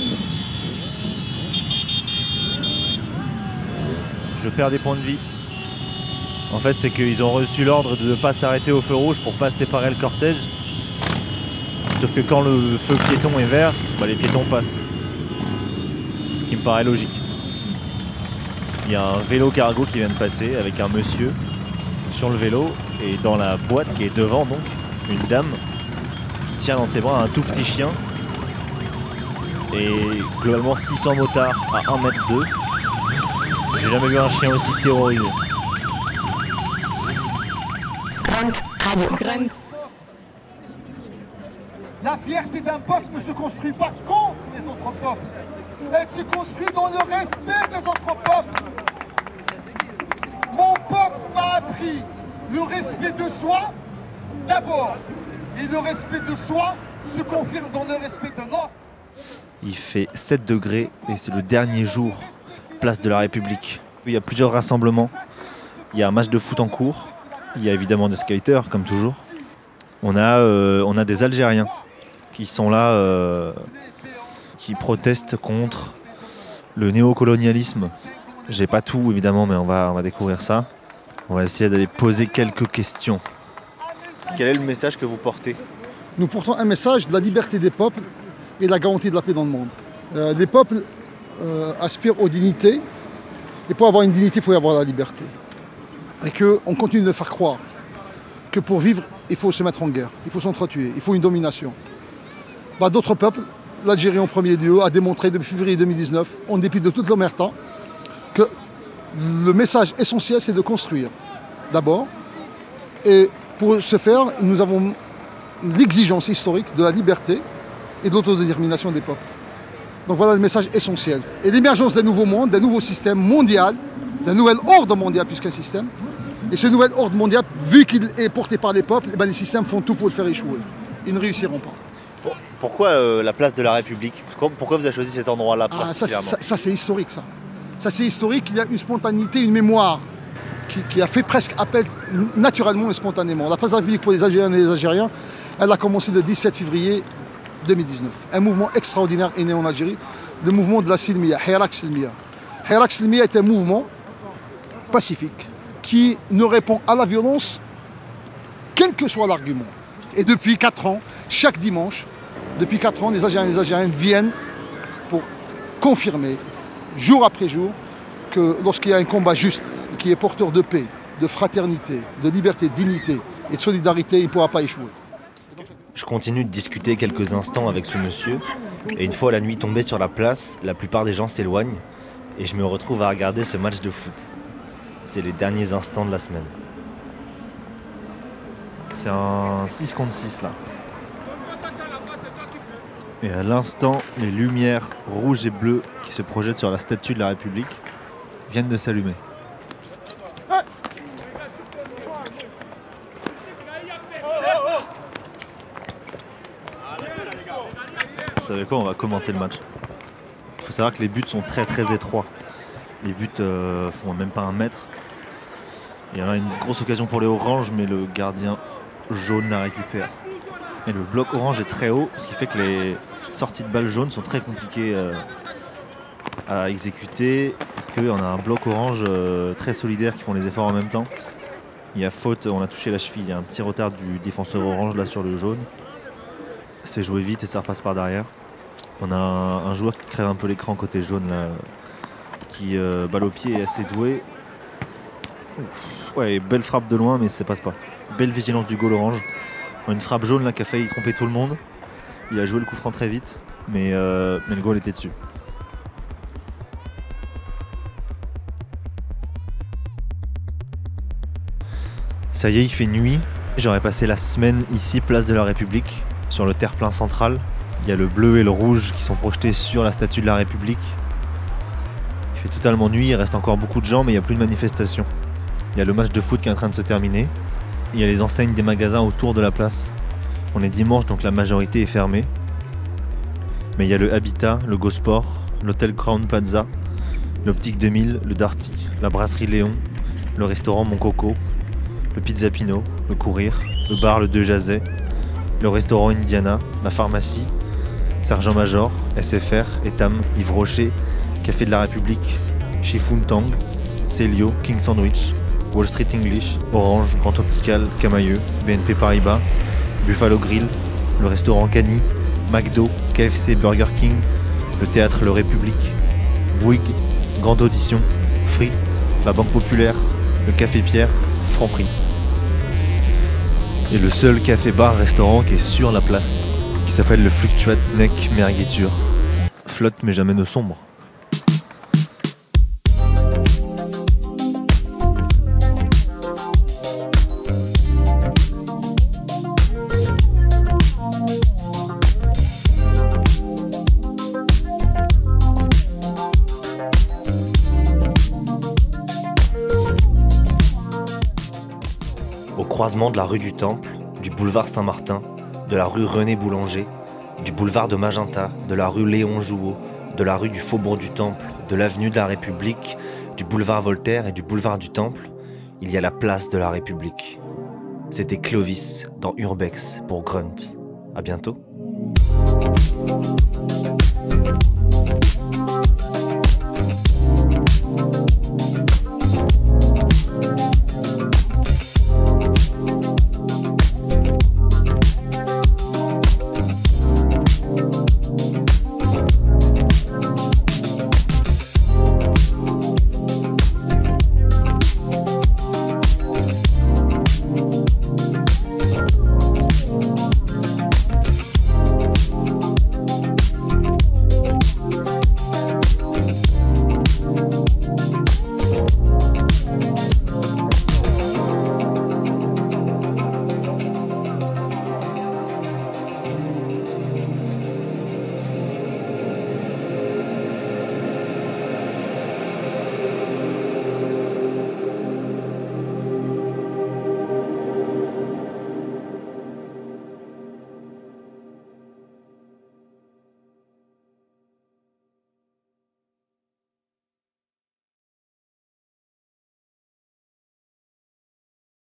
Je perds des points de vie. En fait c'est qu'ils ont reçu l'ordre de ne pas s'arrêter au feu rouge pour pas séparer le cortège. Sauf que quand le feu piéton est vert, bah, les piétons passent. Ce qui me paraît logique. Il y a un vélo cargo qui vient de passer avec un monsieur sur le vélo et dans la boîte qui est devant donc une dame qui tient dans ses bras un tout petit chien et globalement 600 motards à 1 mètre 2 j'ai jamais vu un chien aussi terrorisé Grunt Radio. Grunt. La fierté d'un peuple ne se construit pas contre les autres peuples. Elle se construit dans le respect des autres peuples. Mon peuple m'a appris le respect de soi d'abord. Et le respect de soi se confirme dans le respect de l'autre. Il fait 7 degrés et c'est le dernier jour, place de la République. Il y a plusieurs rassemblements. Il y a un match de foot en cours. Il y a évidemment des skaters, comme toujours. On a, euh, on a des Algériens qui sont là, euh, qui protestent contre le néocolonialisme. J'ai pas tout évidemment, mais on va, on va découvrir ça. On va essayer d'aller poser quelques questions. Quel est le message que vous portez? Nous portons un message de la liberté des peuples et de la garantie de la paix dans le monde. Euh, les peuples euh, aspirent aux dignités, et pour avoir une dignité, il faut y avoir la liberté. Et qu'on continue de faire croire que pour vivre, il faut se mettre en guerre, il faut s'entretuer, il faut une domination. Bah, D'autres peuples, l'Algérie en premier lieu, a démontré depuis février 2019, en dépit de toute l'omerta, que le message essentiel, c'est de construire, d'abord. Et pour ce faire, nous avons l'exigence historique de la liberté et de l'autodétermination des peuples. Donc voilà le message essentiel. Et l'émergence d'un nouveau monde, d'un nouveau système mondial, d'un nouvel ordre mondial plus qu'un système. Et ce nouvel ordre mondial, vu qu'il est porté par les peuples, eh ben, les systèmes font tout pour le faire échouer. Ils ne réussiront pas. Pourquoi euh, la place de la République? Pourquoi, pourquoi vous avez choisi cet endroit-là Ah, ça, particulièrement? ça- ça, c'est historique, ça. Ça, c'est historique. Il y a une spontanéité, une mémoire qui, qui a fait presque appel naturellement et spontanément. La place de la République pour les Algériennes et les Algériens, elle a commencé le 17 février 2019. Un mouvement extraordinaire est né en Algérie, le mouvement de la Silmiya, Hirak Silmiya. Hirak Silmiya est un mouvement pacifique qui ne répond à la violence quel que soit l'argument. Et depuis 4 ans, chaque dimanche, depuis 4 ans, les Algériens et les Algériennes viennent pour confirmer, jour après jour, que lorsqu'il y a un combat juste, qui est porteur de paix, de fraternité, de liberté, de dignité et de solidarité, il ne pourra pas échouer. Je continue de discuter quelques instants avec ce monsieur, et une fois la nuit tombée sur la place, la plupart des gens s'éloignent, et je me retrouve à regarder ce match de foot. C'est les derniers instants de la semaine. C'est un 6 contre 6 là. Et à l'instant, les lumières rouges et bleues qui se projettent sur la statue de la République viennent de s'allumer. Savez quoi, on va commenter le match. Il faut savoir que les buts sont très très étroits. Les buts euh, font même pas un mètre. Il y en a une grosse occasion pour les oranges, mais le gardien jaune la récupère. Et le bloc orange est très haut, ce qui fait que les sorties de balles jaunes sont très compliquées euh, à exécuter. Parce qu'on a un bloc orange euh, très solidaire qui font les efforts en même temps. Il y a faute, on a touché la cheville, il y a un petit retard du défenseur orange là sur le jaune. C'est joué vite et ça repasse par derrière. On a un, joueur qui crève un peu l'écran côté jaune là, qui euh, balle au pied est assez doué. Ouais, belle frappe de loin mais ça passe pas. Belle vigilance du goal orange. Une frappe jaune là qui a failli tromper tout le monde. Il a joué le coup franc très vite, mais, euh, mais le goal était dessus. Ça y est, il fait nuit. J'aurais passé la semaine ici, place de la République, sur le terre-plein central. Il y a le bleu et le rouge qui sont projetés sur la statue de la République. Il fait totalement nuit, il reste encore beaucoup de gens, mais il n'y a plus de manifestation. Il y a le match de foot qui est en train de se terminer. Il y a les enseignes des magasins autour de la place. On est dimanche, donc la majorité est fermée. Mais il y a le Habitat, le Gosport, l'hôtel Crown Plaza, l'Optique 2000, le Darty, la brasserie Léon, le restaurant Mon Coco, le Pizza Pino, le Courir, le bar Le Deux Jazet, le restaurant Indiana, la pharmacie, Sergent Major, SFR, Etam, Yves Rocher, Café de la République, Shifun Tang, Celio, King Sandwich, Wall Street English, Orange, Grand Optical, Camailleux, BNP Paribas, Buffalo Grill, le restaurant Cani, McDo, KFC, Burger King, le théâtre Le République, Bouygues, Grande Audition, Free, la Banque Populaire, le Café Pierre, Franprix. Et le seul café-bar restaurant qui est sur la place, qui s'appelle le Fluctuate Neck Mergueture. Flotte mais jamais ne sombre. Croisement de la rue du Temple, du boulevard Saint-Martin, de la rue René Boulanger, du boulevard de Magenta, de la rue Léon Jouot, de la rue du Faubourg du Temple, de l'avenue de la République, du boulevard Voltaire et du boulevard du Temple, il y a la place de la République. C'était Clovis dans Urbex pour Grunt. À bientôt.